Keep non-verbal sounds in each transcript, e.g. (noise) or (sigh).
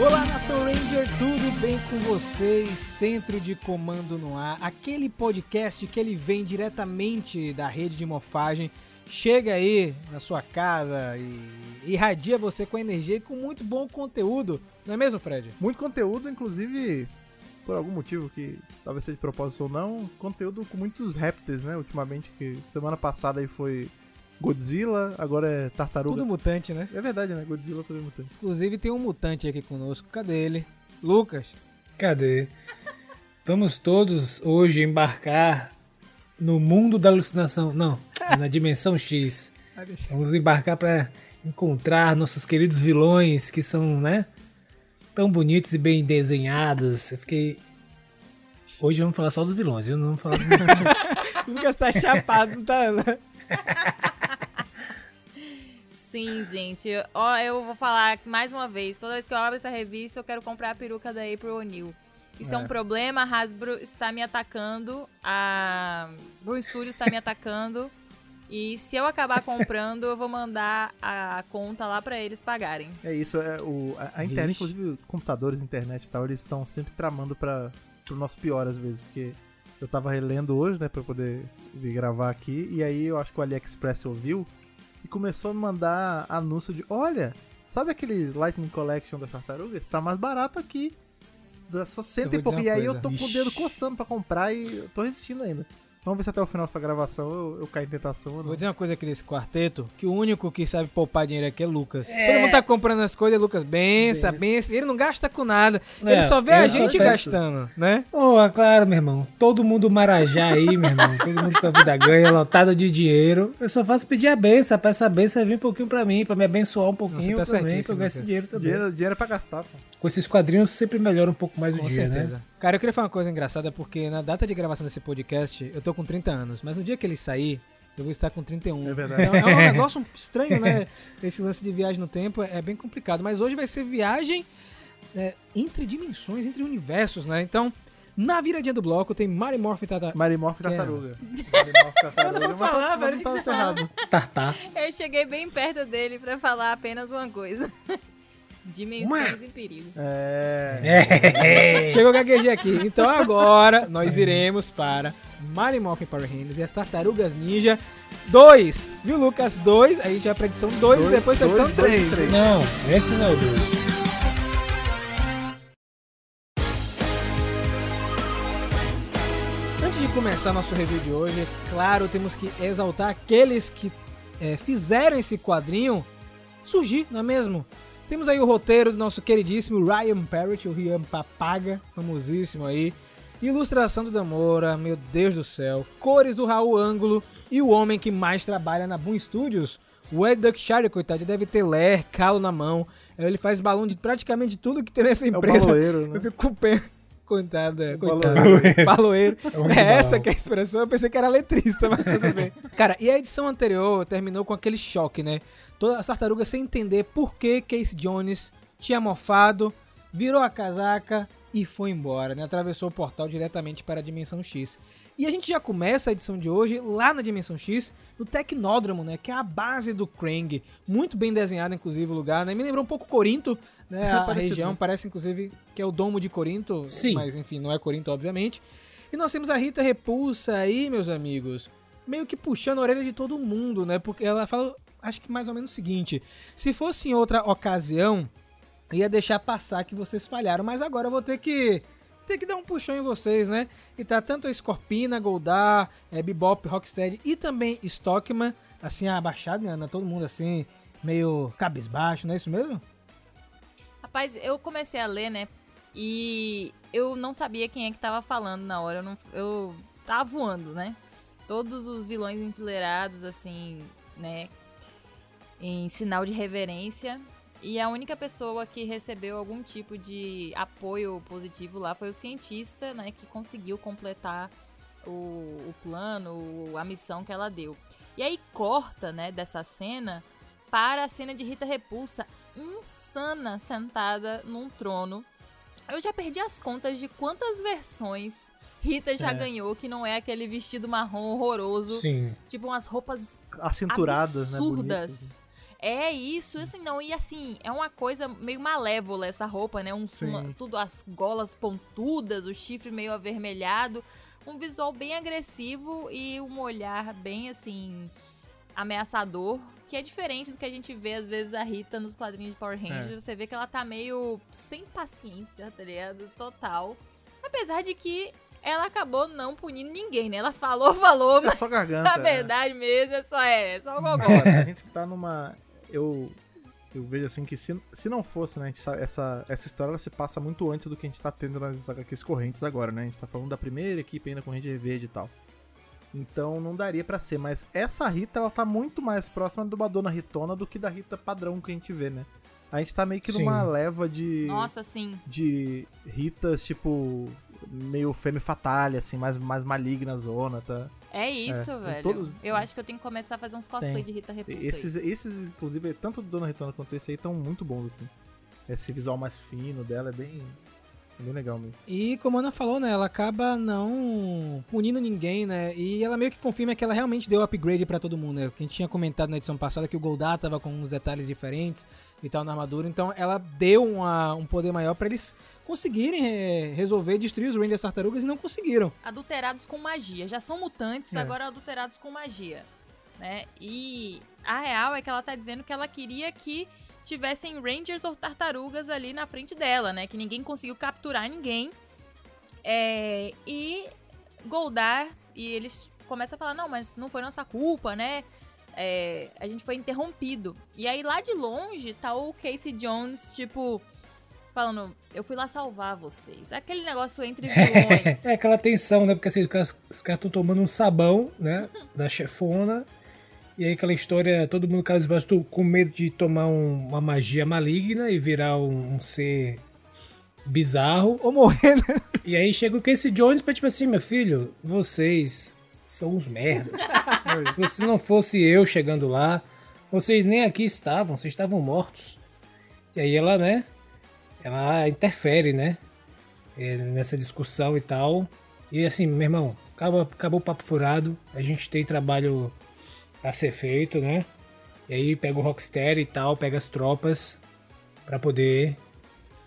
Olá, Nação Ranger, tudo bem com vocês? Centro de Comando no Ar, aquele podcast que ele vem diretamente da rede de mofagem, chega aí na sua casa e irradia você com energia e com muito bom conteúdo, não é mesmo, Fred? Muito conteúdo, inclusive, por algum motivo que talvez seja de propósito ou não, conteúdo com muitos répteis, né? Ultimamente, que semana passada aí foi Godzilla, agora é tartaruga. Tudo mutante, né? É verdade, né? Godzilla também é mutante. Inclusive tem um mutante aqui conosco, cadê ele? Lucas. Cadê? Vamos todos hoje embarcar no mundo da alucinação. Não, na (laughs) dimensão X. Vamos embarcar para encontrar nossos queridos vilões que são, né? Tão bonitos e bem desenhados. Eu fiquei. Hoje vamos falar só dos vilões, viu? Não vamos falar dos (laughs) Lucas tá chapado, não tá? né? (laughs) Sim, gente. Ó, eu vou falar mais uma vez. Toda vez que eu abro essa revista, eu quero comprar a peruca da April O'Neil. Isso é. é. um problema, a Hasbro está me atacando, a Bruin Studios está me atacando. E se eu acabar comprando, eu vou mandar a conta lá para eles pagarem. É isso, é o a, a internet, inclusive computadores, internet e tal, eles estão sempre tramando para pro nosso pior às vezes, porque eu tava relendo hoje, né, para poder vir gravar aqui, e aí eu acho que o AliExpress ouviu e começou a me mandar anúncio de, olha, sabe aquele Lightning Collection das tartarugas? Tá mais barato aqui. Só cento e pouco. E aí eu tô com o dedo coçando pra comprar e eu tô resistindo ainda. Vamos ver se até o final dessa gravação eu, eu caio em tentação ou não. Vou dizer uma coisa aqui desse quarteto, que o único que sabe poupar dinheiro aqui é Lucas. É. Todo mundo tá comprando as coisas, Lucas bença, bença. Ele não gasta com nada. É, ele só vê a gente gastando, né? Oh, claro, meu irmão. Todo mundo marajá aí, meu irmão. (laughs) Todo mundo com a vida ganha, lotado de dinheiro. Eu só faço pedir a benção. Pra essa benção vir um pouquinho pra mim, pra me abençoar um pouquinho Você tá também, pra eu ganhar esse dinheiro também. Dinheiro, dinheiro é pra gastar, pô. Com esses quadrinhos sempre melhora um pouco mais com o dia, certeza. né? Cara, eu queria falar uma coisa engraçada, porque na data de gravação desse podcast, eu tô com 30 anos, mas no dia que ele sair, eu vou estar com 31. É verdade. Então, é um (laughs) negócio estranho, né? Esse lance de viagem no tempo é bem complicado. Mas hoje vai ser viagem é, entre dimensões, entre universos, né? Então, na viradinha do bloco tem Marimorph e e é? Tartaruga. (laughs) Marimorph e Tartaruga. Eu não vou mas falar, tá- velho, tá você tá errado. Tartar. Eu cheguei bem perto dele pra falar apenas uma coisa. Dimensões em perigo. É. É. Chegou o gaguejei aqui. Então agora nós iremos para Marimorph Power Rangers e as Tartarugas Ninja 2. Viu, Lucas? 2. Aí já é pra edição 2 e depois a dois, edição dois, 3. três. Não, esse não é o dois. Antes de começar nosso review de hoje, é claro, temos que exaltar aqueles que é, fizeram esse quadrinho surgir, não é mesmo? Temos aí o roteiro do nosso queridíssimo Ryan Parrott, o Ryan Papaga, famosíssimo aí. Ilustração do Damora, meu Deus do céu. Cores do Raul Ângulo e o homem que mais trabalha na Boom Studios, o Ed Duckshire, coitado, deve ter ler, calo na mão. Ele faz balão de praticamente tudo que tem nessa É o empresa. baloeiro, Eu né? fico com pena. Coitado, é. Coitado. Baloeiro. Baloeiro. É É essa que é a expressão. Eu pensei que era letrista, mas tudo bem. (laughs) Cara, e a edição anterior terminou com aquele choque, né? Todas as tartarugas sem entender por que Casey Jones tinha mofado, virou a casaca e foi embora, né? Atravessou o portal diretamente para a Dimensão X. E a gente já começa a edição de hoje lá na Dimensão X, no Tecnódromo, né? Que é a base do Krang. Muito bem desenhado, inclusive, o lugar, né? Me lembrou um pouco Corinto, né? (laughs) A Parecido, região né? parece, inclusive, que é o domo de Corinto. Sim. Mas, enfim, não é Corinto, obviamente. E nós temos a Rita Repulsa aí, meus amigos, meio que puxando a orelha de todo mundo, né? Porque ela fala, acho que mais ou menos o seguinte: se fosse em outra ocasião, ia deixar passar que vocês falharam, mas agora eu vou ter que ter que dar um puxão em vocês, né? E tá tanto a Scorpina, Goldar, é, Bebop, Rocksteady e também Stockman, assim, abaixado, né? Todo mundo assim, meio cabisbaixo, não é isso mesmo? Rapaz, eu comecei a ler, né? E eu não sabia quem é que tava falando na hora. Eu, não, eu tava voando, né? Todos os vilões empoleirados, assim, né? Em sinal de reverência. E a única pessoa que recebeu algum tipo de apoio positivo lá foi o cientista, né? Que conseguiu completar o, o plano, a missão que ela deu. E aí corta, né, dessa cena para a cena de Rita Repulsa insana sentada num trono. Eu já perdi as contas de quantas versões Rita já É. ganhou, que não é aquele vestido marrom horroroso. Sim. Tipo umas roupas Acinturadas, né? absurdas. bonitas. É isso, assim, não, e assim, é uma coisa meio malévola essa roupa, né? Um, uma, tudo, as golas pontudas, o chifre meio avermelhado, um visual bem agressivo e um olhar bem, assim, ameaçador, que é diferente do que a gente vê, às vezes, a Rita nos quadrinhos de Power Rangers. É. Você vê que ela tá meio sem paciência, tá ligado? Total. Apesar de que ela acabou não punindo ninguém, né? Ela falou, (laughs) falou, é mas. É só garganta. Na verdade é. mesmo, é só, é, é só (laughs) o gogó. a gente tá numa. Eu. Eu vejo assim que se, se não fosse, né, sabe, essa, essa história ela se passa muito antes do que a gente tá tendo nas HQs correntes agora, né? A gente tá falando da primeira equipe ainda com Ranger Verde e tal. Então não daria para ser, mas essa Rita ela tá muito mais próxima de uma Dona Ritona do que da Rita padrão que a gente vê, né? A gente tá meio que sim. numa leva de. Nossa, sim. De Ritas, tipo. Meio femme fatale, assim, mais, mais maligna zona, tá? É isso, é. velho. Todos... Eu acho que eu tenho que começar a fazer uns cosplay Tem. de Rita Repulsa. Esses, esses, inclusive, tanto do Dona Ritona quanto esse aí, estão muito bons, assim. Esse visual mais fino dela é bem. Bem legal mesmo. E como a Ana falou, né? Ela acaba não punindo ninguém, né? E ela meio que confirma que ela realmente deu upgrade para todo mundo, né? Que a gente tinha comentado na edição passada que o Goldar tava com uns detalhes diferentes e tal na armadura. Então ela deu uma, um poder maior para eles conseguirem resolver destruir os Rangers Tartarugas e não conseguiram. Adulterados com magia. Já são mutantes, é. agora adulterados com magia. Né? E a real é que ela tá dizendo que ela queria que tivessem Rangers ou tartarugas ali na frente dela, né? Que ninguém conseguiu capturar ninguém. É, e Goldar, e eles começam a falar, não, mas não foi nossa culpa, né? É, a gente foi interrompido. E aí lá de longe tá o Casey Jones, tipo, falando, eu fui lá salvar vocês. Aquele negócio entre vilões. é aquela tensão, né? Porque assim, os caras estão tomando um sabão, né? da chefona. E aí aquela história, todo mundo caso bastou com medo de tomar um, uma magia maligna e virar um, um, ser bizarro. Ou morrer, né? E aí chega o Casey Jones pra tipo assim, meu filho, vocês são uns merdas. (laughs) Se não fosse eu chegando lá, vocês nem aqui estavam, vocês estavam mortos. E aí ela, né, ela interfere, né, é, nessa discussão e tal. E assim, meu irmão, acabou, acabou o papo furado, a gente tem trabalho a ser feito, né? E aí pega o Rocksteady e tal, pega as tropas para poder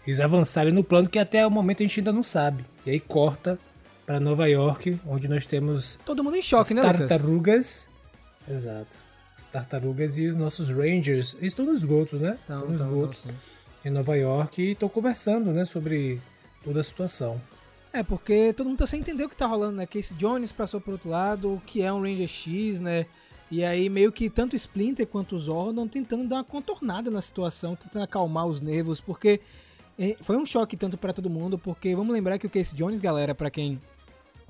eles avançarem no plano que até o momento a gente ainda não sabe. E aí corta para Nova York, onde nós temos todo mundo em choque, né, tartarugas. Exato. As tartarugas e os nossos Rangers. Eles estão nos esgotos, né? Estão nos esgotos em Nova York e estão conversando, né, sobre toda a situação. É, porque todo mundo tá sem entender o que tá rolando, né? Casey Jones passou pro outro lado, o que é um Ranger X, né? E aí meio que tanto Splinter quanto o Zordon tentando dar uma contornada na situação, tentando acalmar os nervos, porque é, foi um choque tanto para todo mundo, porque vamos lembrar que o Casey Jones, galera, para quem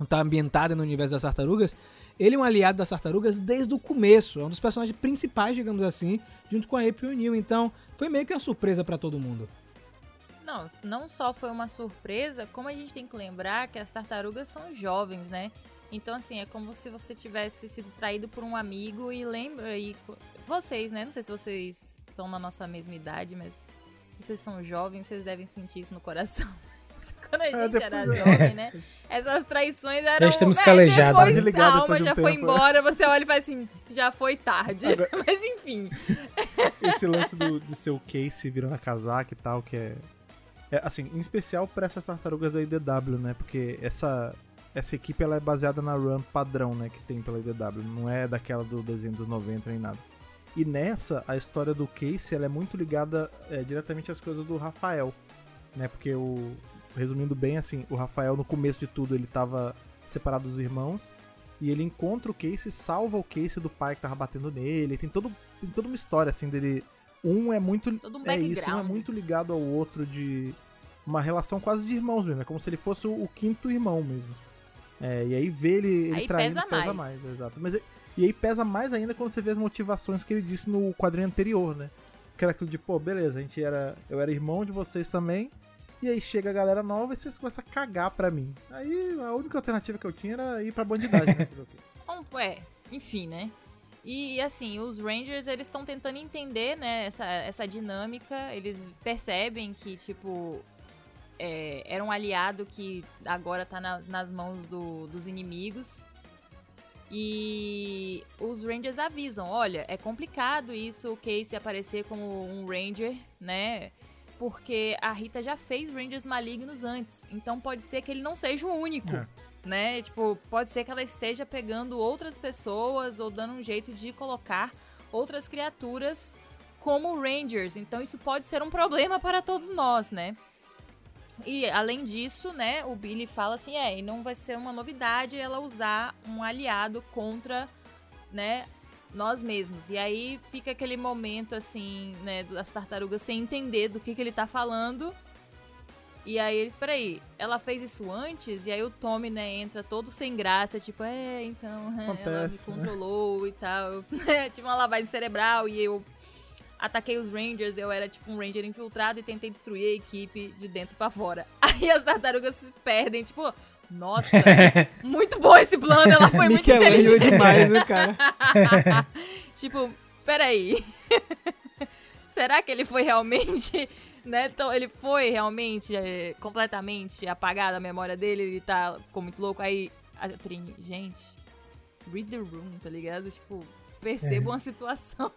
não tá ambientado no universo das tartarugas, ele é um aliado das tartarugas desde o começo, é um dos personagens principais, digamos assim, junto com a April O'Neil, então foi meio que uma surpresa para todo mundo. Não, não só foi uma surpresa, como a gente tem que lembrar que as tartarugas são jovens, né? Então, assim, é como se você tivesse sido traído por um amigo e lembra aí. Vocês, né? Não sei se vocês estão na nossa mesma idade, mas se vocês são jovens, vocês devem sentir isso no coração. (laughs) Quando a é, gente é, era jovem, né? (laughs) Essas traições eram. Já estamos calejados. Depois né? a alma já foi embora, você olha e fala assim, já foi tarde. Agora, (laughs) mas enfim. (laughs) Esse lance do, de ser o Case virando a casaca e tal, que é. É, assim, em especial para essas tartarugas da IDW, né? Porque essa essa equipe ela é baseada na run padrão, né, que tem pela IDW, não é daquela do desenho dos 90 nem nada. E nessa, a história do Casey ela é muito ligada é, diretamente às coisas do Rafael, né, porque o resumindo bem assim, o Rafael no começo de tudo ele tava separado dos irmãos e ele encontra o Casey, salva o Casey do pai que tava batendo nele, tem todo tem toda uma história assim dele um é muito um é isso, um é muito ligado ao outro de uma relação quase de irmãos mesmo, é como se ele fosse o, o quinto irmão mesmo. É, e aí vê ele, ele aí traindo, pesa, pesa mais. mais. exato. Mas, e aí pesa mais ainda quando você vê as motivações que ele disse no quadrinho anterior, né? Que era aquilo de, pô, beleza, a gente era. Eu era irmão de vocês também. E aí chega a galera nova e vocês começam a cagar pra mim. Aí a única alternativa que eu tinha era ir pra bandidagem, né? (laughs) É, enfim, né? E assim, os Rangers, eles estão tentando entender, né, essa, essa dinâmica. Eles percebem que, tipo, é, era um aliado que agora tá na, nas mãos do, dos inimigos. E os Rangers avisam: olha, é complicado isso, o Casey aparecer como um Ranger, né? Porque a Rita já fez Rangers malignos antes. Então pode ser que ele não seja o único. É. Né? Tipo, pode ser que ela esteja pegando outras pessoas ou dando um jeito de colocar outras criaturas como Rangers. Então isso pode ser um problema para todos nós, né? E além disso, né, o Billy fala assim, é, e não vai ser uma novidade ela usar um aliado contra, né, nós mesmos. E aí fica aquele momento assim, né, das tartarugas sem entender do que, que ele tá falando. E aí eles, peraí, ela fez isso antes? E aí o Tommy, né, entra todo sem graça, tipo, é, então, (laughs) ela me Acontece, né? controlou e tal. (laughs) né, tipo uma lavagem cerebral e eu ataquei os Rangers, eu era tipo um Ranger infiltrado e tentei destruir a equipe de dentro pra fora. (laughs) Aí as tartarugas se perdem, tipo, nossa, muito bom esse plano, ela foi muito inteligente. demais, né, cara? (laughs) tipo, peraí. (laughs) Será que ele foi realmente, né? Então, ele foi realmente é, completamente apagado a memória dele, ele tá ficou muito louco. Aí a Trini, gente, read the room, tá ligado? Tipo, percebam a situação.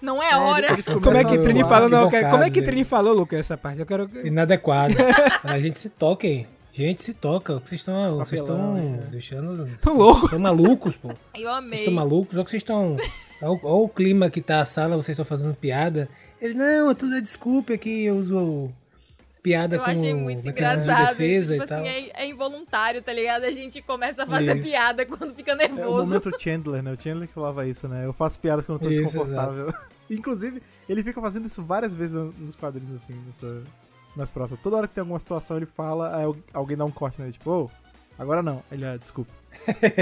Não é a hora. eles Como é que Trini falou? Não, como é que Trini falou, Lucas, essa parte? Eu quero. Inadequado. (laughs) a gente se toca, hein? Gente, se toca. Que Vocês estão. Vocês estão Papelão, é. deixando. (laughs) Tão louco. Estão malucos, pô. (laughs) Eu Vocês amei. estão malucos? Olha que vocês estão. Olha o- olha o clima que tá a sala, vocês estão fazendo piada. Ele, não, é tudo é desculpa aqui, eu uso piada Eu como achei muito mecanismo de engraçado. defesa e tipo tal. assim, é, é involuntário, tá ligado? A gente começa a fazer Isso. piada quando fica É o nervoso. momento Chandler, né? O Chandler que falava isso, né? Eu faço piada quando eu tô Isso, desconfortável. (laughs) Inclusive, ele fica fazendo isso várias vezes no- nos quadrinhos, assim, nessa, nas próximas. Toda hora que tem alguma situação, ele fala, aí al- alguém dá um corte nele, tipo, ô, agora não. Ele, ah, desculpa.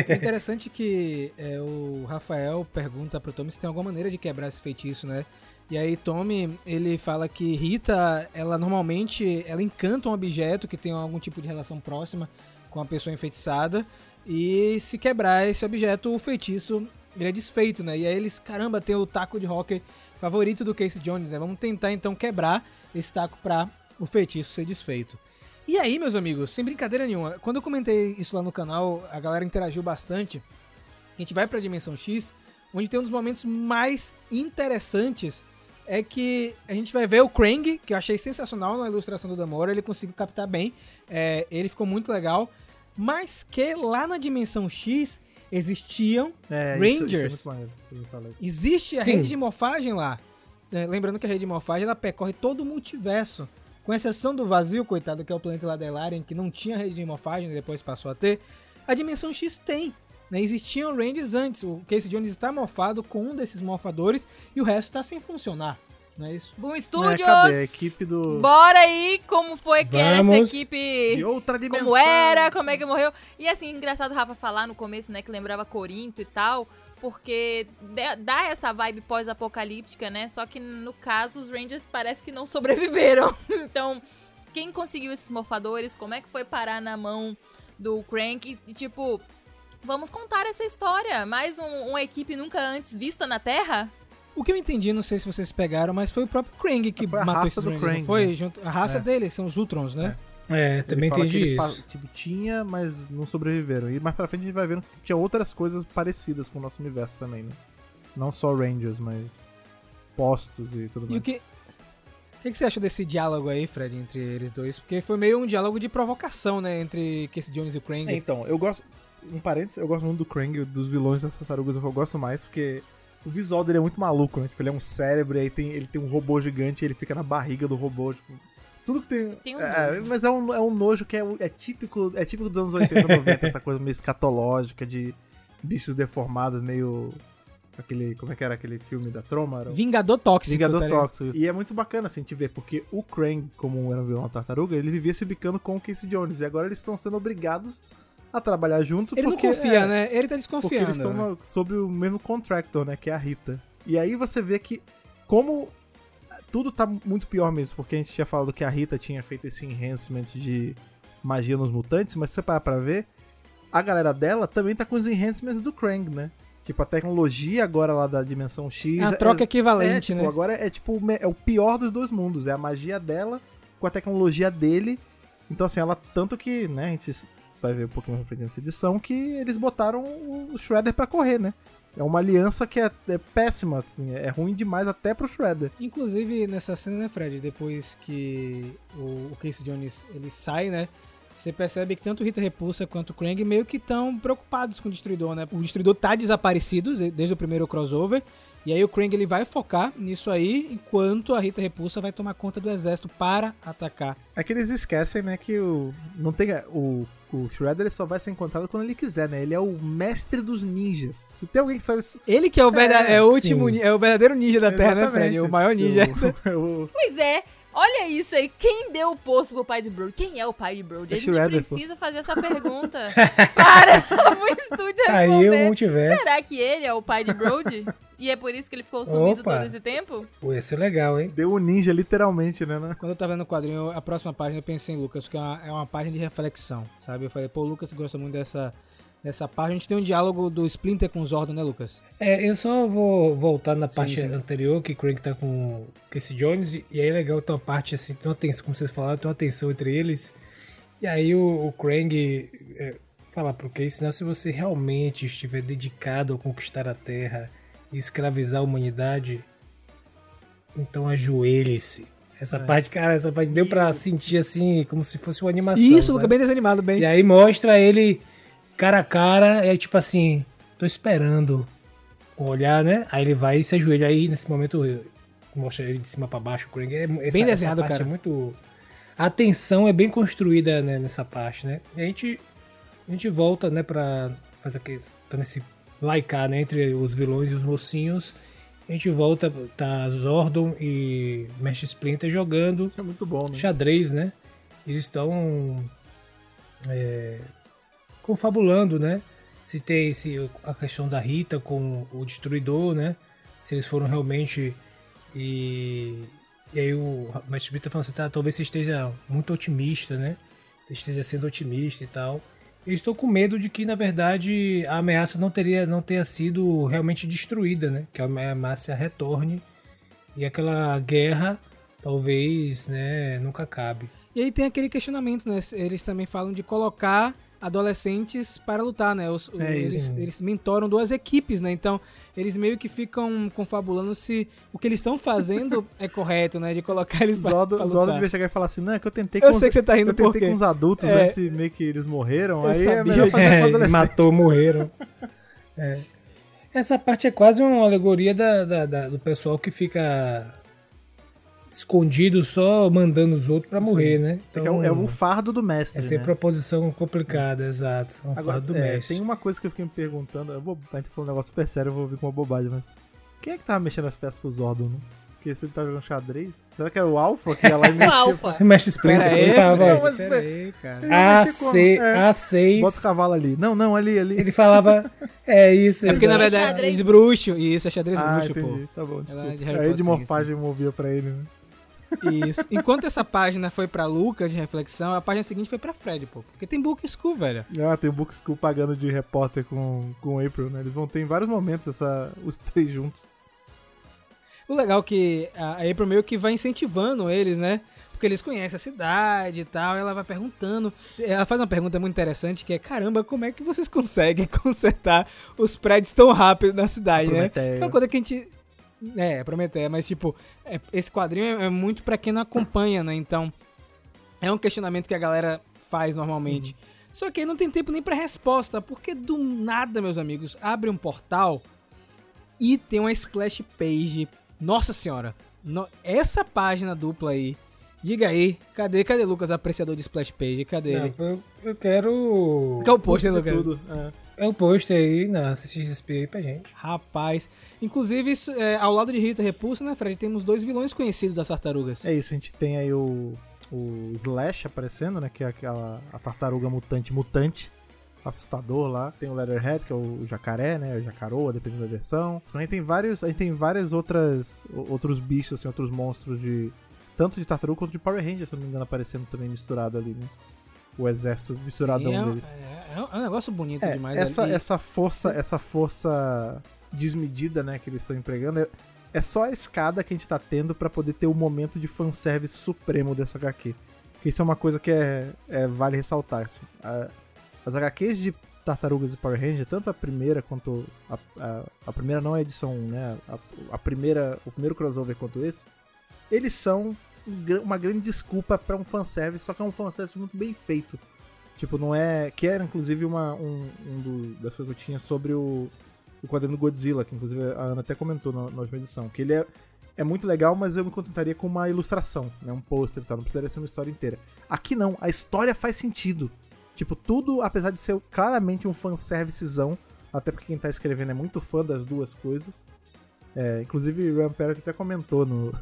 É interessante que é, o Rafael pergunta pro Tommy se tem alguma maneira de quebrar esse feitiço, né? E aí Tommy, ele fala que Rita, ela normalmente, ela encanta um objeto que tem algum tipo de relação próxima com a pessoa enfeitiçada e se quebrar esse objeto, o feitiço ele é desfeito, né? E aí eles, caramba, tem o taco de hockey favorito do Casey Jones, né? Vamos tentar então quebrar esse taco pra o feitiço ser desfeito. E aí, meus amigos, sem brincadeira nenhuma, quando eu comentei isso lá no canal, a galera interagiu bastante. A gente vai pra Dimensão X, onde tem um dos momentos mais interessantes é que a gente vai ver o Krang, que eu achei sensacional na ilustração do Damora, ele conseguiu captar bem, é, ele ficou muito legal, mas que lá na Dimensão X existiam É, Rangers. Isso, isso é. Existe a Sim. rede de morfagem lá. É, lembrando que a rede de morfagem ela percorre todo o multiverso. Com exceção do vazio, coitado, que é o planeta lá da Elarian, que não tinha rede de morfagem e depois passou a ter. A dimensão X tem. Né? Existiam Rangers antes. O Casey Jones está morfado com um desses morfadores e o resto está sem funcionar. Não é isso? Boom É, Studios! cadê? A equipe do... Bora aí, como foi que era essa Vamos. equipe? De outra dimensão. como era, como é que morreu. E assim, engraçado o Rafa falar no começo, né, que lembrava Corinto e tal, porque dá- essa vibe pós-apocalíptica, né? Só que no caso os Rangers parece que não sobreviveram. (laughs) então, quem conseguiu esses morfadores? Como é que foi parar na mão do Crank? E tipo, vamos contar essa história. Mais um- uma equipe nunca antes vista na Terra? O que eu entendi, não sei se vocês pegaram, mas foi o próprio Krang que Foi a matou raça esses do Rangers. Krang, foi? né? Junto, a raça É. deles, são os Ultrons, né? É, também eles isso. tipo, tinha, mas não sobreviveram. E mais pra frente a gente vai vendo que tinha outras coisas parecidas com o nosso universo também, né? Não só Rangers, mas postos e tudo E mais. o que. O que, que você acha desse diálogo aí, Fred, entre eles dois? Porque foi meio um diálogo de provocação, né? Entre Casey Jones e o Krang. É, então, eu gosto. Um parênteses, eu gosto muito do Krang, dos vilões das tartarugas, eu gosto mais, porque o visual dele é muito maluco, né? Tipo, ele é um cérebro e aí tem, ele tem um robô gigante e ele fica na barriga do robô, tipo. Tudo que tem. Tem um é, mas é um, é um nojo que é, é típico. É típico dos anos 80, 90, (laughs) essa coisa meio escatológica de bichos deformados, meio. Aquele. Como é que era aquele filme da Troma? Vingador Tóxico. Vingador tá? Tóxico. E é muito bacana assim te ver, porque o Krang, como era um vilão tartaruga, ele vivia se bicando com o Casey Jones. E agora eles estão sendo obrigados a trabalhar junto. Ele porque, não confia, é, né? Ele tá Porque desconfiando. eles estão né? sobre o mesmo contractor, né? Que é a Rita. E aí você vê que, como tudo tá muito pior mesmo, porque a gente tinha falado que a Rita tinha feito esse enhancement de magia nos mutantes, mas se você parar pra ver, a galera dela também tá com os enhancements do Krang, né? Tipo, a tecnologia agora lá da dimensão X. É uma troca é, equivalente, tipo, né? Agora é tipo é o pior dos dois mundos. É a magia dela com a tecnologia dele. Então, assim, ela. Tanto que, né, a gente vai ver um pouquinho mais pra frente nessa edição, que eles botaram o Shredder pra correr, né? É uma aliança que é, é péssima, assim, é ruim demais até pro Shredder. Inclusive, nessa cena, né, Fred, depois que o, o Casey Jones ele sai, né? Você percebe que tanto Rita Repulsa quanto o Krang meio que estão preocupados com o Destruidor, né? O Destruidor tá desaparecido desde o primeiro crossover. E aí o Krang ele vai focar nisso aí, enquanto a Rita Repulsa vai tomar conta do exército para atacar. É que eles esquecem, né, que o não tem o o Shredder ele só vai ser encontrado quando ele quiser, né? Ele é o mestre dos ninjas. Se tem alguém que sabe isso. Ele que é o, verdade, é, é o último, é o verdadeiro ninja da Terra, né, Fred? O maior ninja. (laughs) O, o... Pois é. Olha isso aí, quem deu o posto pro pai de Brody? Quem é o pai de Brody? A é gente Shredder, precisa pô. fazer essa pergunta. (laughs) Para (laughs) o estúdio Aí o multiverso. Será que ele é o pai de Brody? E é por isso que ele ficou sumido Opa. todo esse tempo? Pô, ia ser legal, hein? Deu o um ninja, literalmente, né, né? Quando eu tava vendo o quadrinho, a próxima página eu pensei em Lucas, porque é uma, é uma página de reflexão, sabe? Eu falei, pô, o Lucas gosta muito dessa, dessa página. A gente tem um diálogo do Splinter com o Zordon, né, Lucas? É, eu só vou voltar na parte sim, sim. anterior, que Craig tá com o Casey Jones, e aí é legal ter uma parte assim, tem uma tensão, como vocês falaram, tem uma tensão entre eles. E aí o, o Craig é, fala pro Casey, não, se você realmente estiver dedicado a conquistar a Terra e escravizar a humanidade, então ajoelhe-se. Essa é. parte, cara, essa parte deu pra sentir assim, como se fosse uma animação. Isso, sabe? bem desanimado, bem. E aí mostra ele cara a cara, é tipo assim, tô esperando olhar, né? Aí ele vai e se ajoelha. Aí nesse momento mostra ele de cima para baixo. O é, essa, bem desenhado, essa cara. É muito. A tensão é bem construída né, nessa parte, né? E a gente, a gente volta, né, pra fazer aquele. Tá nesse laicar, né? Entre os vilões e os mocinhos. A gente volta, tá Zordon e Mestre Splinter jogando. É muito bom, né? Xadrez, né? Eles estão. É, confabulando, né? Se tem se a questão da Rita com o Destruidor, né? Se eles foram realmente e, e aí o Matt Smith tá falando assim, tá, talvez você esteja muito otimista, né? Esteja sendo otimista e tal. Eu estou com medo de que, na verdade, a ameaça não teria não tenha sido realmente destruída, né? Que a ameaça retorne e aquela guerra talvez, né, nunca acabe. E aí tem aquele questionamento, né? Eles também falam de colocar adolescentes para lutar, né? Os, é eles, eles, mentoram duas equipes, né? Então, eles meio que ficam confabulando se o que eles estão fazendo (laughs) é correto, né? De colocar eles para Zodo, pra Zodo devia chegar e falar assim, não, é que eu tentei com Eu sei que você tá rindo Eu tentei com os adultos é... antes meio que eles morreram, aí é sabia. é melhor fazer é, com adolescentes. Matou, morreram. (laughs) é. Essa parte é quase uma alegoria da, da, da, do pessoal que fica escondido só mandando os outros para morrer, né? Então, é, o, é, o, fardo do mestre. Essa né? é proposição complicada, exato. É um Agora, fardo do é, mestre. Tem uma coisa que eu fiquei me perguntando, eu vou, a gente falou um negócio super sério, eu vou vir com uma bobagem, mas. Quem é que tava mexendo as peças pro Zordon, né? Porque se ele tá jogando xadrez. Será que era o Alpha que ia lá e (laughs) mexia? o Alpha. (laughs) Mexe Splinter. Falava, não, mas, pera aí, cara. A6, é, A6. Bota o cavalo ali. Não, não, ali, ali. Ele falava, (laughs) é isso. É porque na verdade é xadrez bruxo. Isso, é xadrez ah, bruxo, entendi. pô. Tá bom, desculpa. Aí de morfagem movia pra ele, né? Isso. Enquanto essa página foi pra Lucas de reflexão, a página seguinte foi pra Fred, pô. Porque tem Book School, velho. Ah, tem Book School pagando de repórter com, com April, né? Eles vão ter em vários momentos essa, os três juntos. O legal é que a April meio que vai incentivando eles, né? Porque eles conhecem a cidade e tal, e ela vai perguntando. Ela faz uma pergunta muito interessante que é: caramba, como é que vocês conseguem (laughs) consertar os prédios tão rápido na cidade, né? É uma coisa que a gente é, Prometeia, mas tipo, é, esse quadrinho é, é muito para quem não acompanha, né? Então, é um questionamento que a galera faz normalmente. Uhum. Só que aí não tem tempo nem para resposta, porque do nada, meus amigos, abre um portal e tem uma splash page. Nossa senhora, no, essa página dupla aí. Diga aí, cadê, cadê Lucas, apreciador de splash page? Cadê não, ele? Eu, eu quero. Quer o pôster, Lucas? Tudo. É. é o pôster aí na CXP aí pra gente. Rapaz, Inclusive, é, ao lado de Rita Repulsa, né, Fred, temos dois vilões conhecidos das tartarugas. É isso, a gente tem aí o, o Slash aparecendo, né, que é aquela a tartaruga mutante mutante, assustador lá. Tem o Leatherhead, que é o jacaré, né, o jacaroa, dependendo da versão. A gente tem vários, a gente tem várias outras outros bichos, assim, outros monstros de tanto de tartaruga quanto de Power Rangers, se não me engano, aparecendo também misturado ali, né? O exército misturadão Sim, é, deles. É, é, um negócio bonito é, demais. Essa, ali. essa força, essa força desmedida, né, que eles estão empregando, é, é só a escada que a gente tá tendo para poder ter o momento de fanservice supremo dessa HQ. Que isso é uma coisa que é, é vale ressaltar. Assim. A, as HQs de Tartarugas e Power Ranger, tanto a primeira quanto a, a, a primeira não é edição, né? A, a, primeira, o primeiro crossover quanto esse, eles são uma grande desculpa para um fanservice, só que é um fanservice muito bem feito. Tipo, não é. Que era inclusive uma, um, um do, das coisas que eu tinha sobre o, o quadrinho do Godzilla, que inclusive a Ana até comentou na, na última edição. Que ele é, é muito legal, mas eu me concentraria com uma ilustração, né? Um pôster e tal. Não precisaria ser uma história inteira. Aqui não, a história faz sentido. Tipo, tudo, apesar de ser claramente um fanservicezão, até porque quem tá escrevendo é muito fã das duas coisas. É, inclusive, o Rampart até comentou no.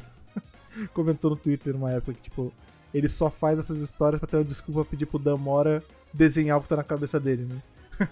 (laughs) comentou no Twitter numa época que, tipo, ele só faz essas histórias pra ter uma desculpa pedir pro Damora desenhar o que tá na cabeça dele, né?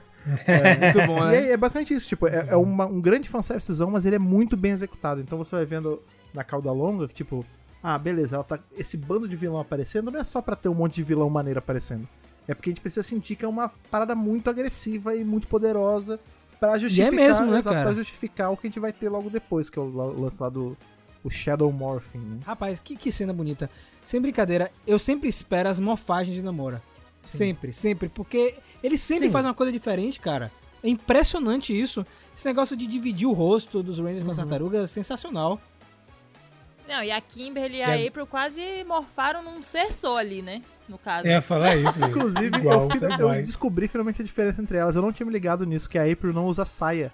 é, (laughs) muito bom, né? E é, é basicamente isso, tipo, é, é uma, um grande fanservicezão, mas ele é muito bem executado. Então você vai vendo na cauda longa que, tipo, ah, beleza, ela tá, esse bando de vilão aparecendo não é só pra ter um monte de vilão maneiro aparecendo. É porque a gente precisa sentir que é uma parada muito agressiva e muito poderosa para justificar, é mesmo, né, cara? pra justificar o que a gente vai ter logo depois, que é o lance lá do o Shadow Morphing. Né? Rapaz, que, que cena bonita. Sem brincadeira, eu sempre espero as morfagens de Namora. Sim. Sempre, sempre. Porque ele sempre Sim. faz uma coisa diferente, cara. É impressionante isso. Esse negócio de dividir o rosto dos Rangers uhum. com as tartarugas é sensacional. Não, e a Kimberly e a é... April quase morfaram num ser só ali, né? No caso. É, falar isso. (laughs) Inclusive, Igual, eu, eu descobri finalmente a diferença entre elas. Eu não tinha me ligado nisso, que a April não usa saia.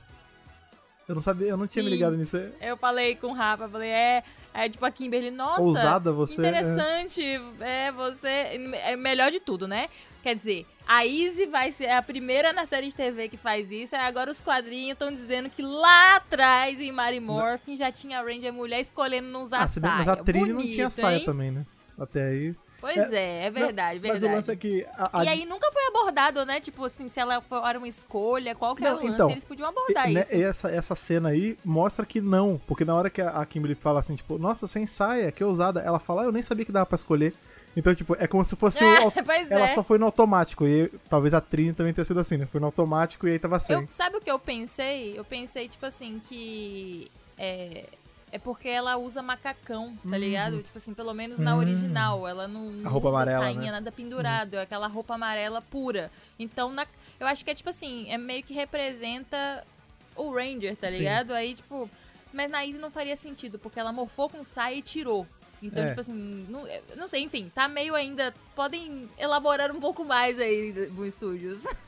Eu não sabia, eu não Sim. tinha me ligado nisso. Eu falei com o Rafa, falei, é, é tipo a Kimberly, nossa, Ousada você. É. Interessante, é. é você, é melhor de tudo, né? Quer dizer, a Izzy vai ser a primeira na série de TV que faz isso, e agora os quadrinhos estão dizendo que lá atrás, em Mary Morphin, já tinha a Ranger mulher escolhendo não usar ah, saia. Mas a Trini não tinha saia também, né? Até aí... Pois é, é, é verdade, não, verdade. Mas o lance é que. A, a... E aí nunca foi abordado, né? Tipo assim, se ela era uma escolha, qual que era o lance, então, eles podiam abordar né, isso. Essa, essa cena aí mostra que não. Porque na hora que a Kimberly fala assim, tipo, nossa, sem saia, que ousada, ela fala, ah, eu nem sabia que dava pra escolher. Então, tipo, é como se fosse (laughs) é, o. ela é. só foi no automático. E talvez a Trini também tenha sido assim, né? Foi no automático e aí tava sem. Eu, sabe o que eu pensei? Eu pensei, tipo assim, que. É, é porque ela usa macacão, tá uhum. ligado? Tipo assim, pelo menos na uhum. original. Ela não, não a roupa usa amarela, sainha, né? nada pendurado. Uhum. É aquela roupa amarela pura. Então, na, eu acho que é tipo assim, é meio que representa o Ranger, tá ligado? Sim. Aí, tipo. Mas na Izzy não faria sentido, porque ela morfou com saia e tirou. Então, é. tipo assim, não, não sei, enfim, tá meio ainda. Podem elaborar um pouco mais aí no Studios. (laughs)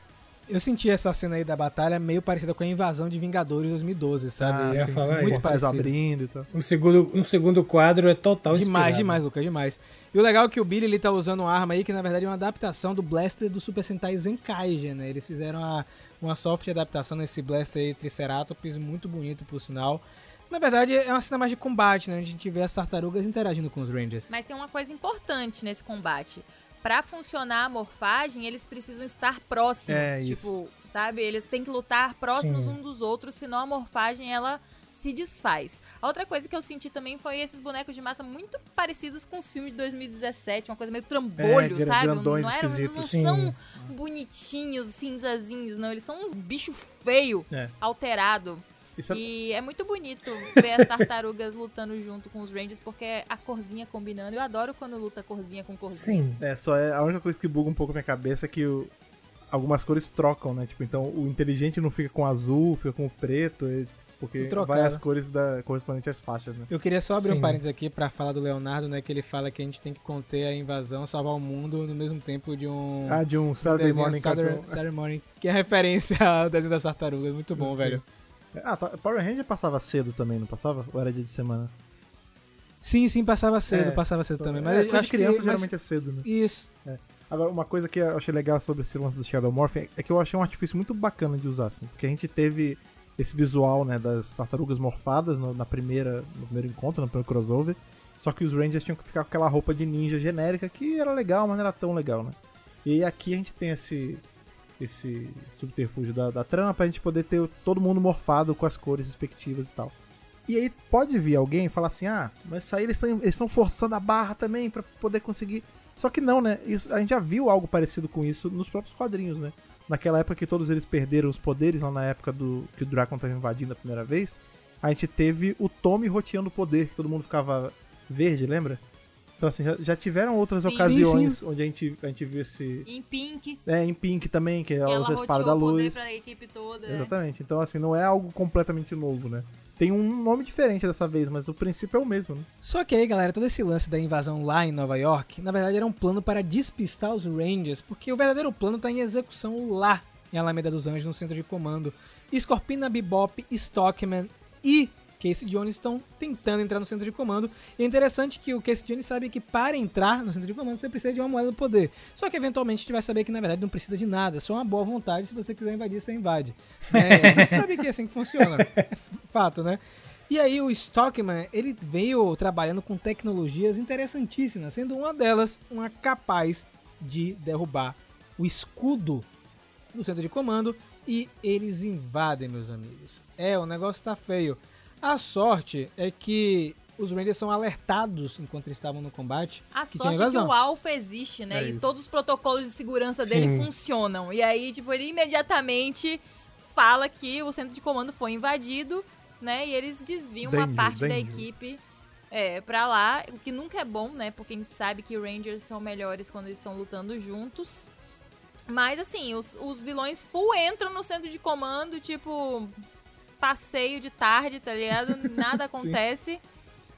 Eu senti essa cena aí da batalha meio parecida com a invasão de Vingadores 2012, sabe? Ah, ia assim, falar muito isso. parecido. abrindo e tal. Um segundo, um segundo quadro é total Demais, inspirado. demais, Lucas, demais. E o legal é que o Billy ele tá usando uma arma aí que na verdade é uma adaptação do Blaster do Super Sentai Zenkaigen, né? Eles fizeram uma, uma soft adaptação nesse Blaster aí Triceratops, muito bonito por sinal. Na verdade, é uma cena mais de combate, né? A gente vê as tartarugas interagindo com os Rangers. Mas tem uma coisa importante nesse combate para funcionar a morfagem, eles precisam estar próximos. É, tipo, sabe? Eles têm que lutar próximos Sim. um dos outros, senão a morfagem ela se desfaz. A outra coisa que eu senti também foi esses bonecos de massa muito parecidos com os filmes de 2017, uma coisa meio trambolho, é, sabe? Não, era, não são bonitinhos, cinzazinhos, não. Eles são uns bicho feio, é. alterado. É... E é muito bonito ver as tartarugas lutando junto com os Rangers, porque é a corzinha combinando. Eu adoro quando luta corzinha com corzinha. Sim. É, só é a única coisa que buga um pouco minha cabeça é que o, algumas cores trocam, né? Tipo, então o inteligente não fica com azul, fica com preto, porque vai as cores da correspondente às faixas, né? Eu queria só abrir Sim. um parênteses aqui para falar do Leonardo, né? Que ele fala que a gente tem que conter a invasão, salvar o mundo no mesmo tempo de um. Ah, de um Saturday Morning Saturday, Saturday Morning, que é referência (laughs) ao desenho das tartarugas. Muito bom, Sim. velho. Ah, tá, Power Ranger passava cedo também, não passava? Ou era dia de semana? Sim, sim, passava cedo, é, passava cedo também. Mas é, acho criança que, geralmente mas... é cedo, né? Isso. É. Agora, uma coisa que eu achei legal sobre esse lance do Shadow Morph é que eu achei um artifício muito bacana de usar, assim. Porque a gente teve esse visual, né, das tartarugas morfadas no, na primeira, no primeiro encontro, no primeiro crossover. Só que os Rangers tinham que ficar com aquela roupa de ninja genérica que era legal, mas não era tão legal, né? E aqui a gente tem esse, esse subterfúgio da, da trama pra gente poder ter todo mundo morfado com as cores respectivas e tal. E aí pode vir alguém e falar assim: ah, mas isso aí eles estão forçando a barra também para poder conseguir. Só que não, né? Isso, a gente já viu algo parecido com isso nos próprios quadrinhos, né? Naquela época que todos eles perderam os poderes, lá na época do que o Drácula estava invadindo a primeira vez, a gente teve o Tommy roteando o poder, que todo mundo ficava verde, lembra? Então, assim, já, já tiveram outras Sim. ocasiões onde a gente, a gente viu esse. Em Pink, É, em Pink também, que é ela a espada roteou da luz. pra equipe toda. né? Exatamente. Então, assim, não é algo completamente novo, né? Tem um nome diferente dessa vez, mas o princípio é o mesmo, né? Só que aí, galera, todo esse lance da invasão lá em Nova York, na verdade era um plano para despistar os Rangers, porque o verdadeiro plano tá em execução lá em Alameda dos Anjos, no centro de comando. Scorpina, Bebop, Stockman e Casey Jones estão tentando entrar no centro de comando. E é interessante que o Casey Jones sabe que para entrar no centro de comando você precisa de uma moeda do poder. Só que eventualmente a gente vai saber que na verdade não precisa de nada, é só uma boa vontade. Se você quiser invadir, você invade. É, a gente (laughs) sabe que é assim que funciona. É fato, né? E aí o Stockman, ele veio trabalhando com tecnologias interessantíssimas, sendo uma delas uma capaz de derrubar o escudo do centro de comando e eles invadem, meus amigos. É, o negócio tá feio. A sorte é que os Rangers são alertados enquanto eles estavam no combate. A que sorte é que o Alpha existe, né? É e isso. todos os protocolos de segurança Sim. dele funcionam. E aí, tipo, ele imediatamente fala que o centro de comando foi invadido, né? E eles desviam uma Danger, parte da equipe é, pra lá, o que nunca é bom, né? Porque a gente sabe que Rangers são melhores quando eles estão lutando juntos. Mas assim, os, os vilões full entram no centro de comando, tipo, passeio de tarde, tá ligado? (laughs) Nada acontece.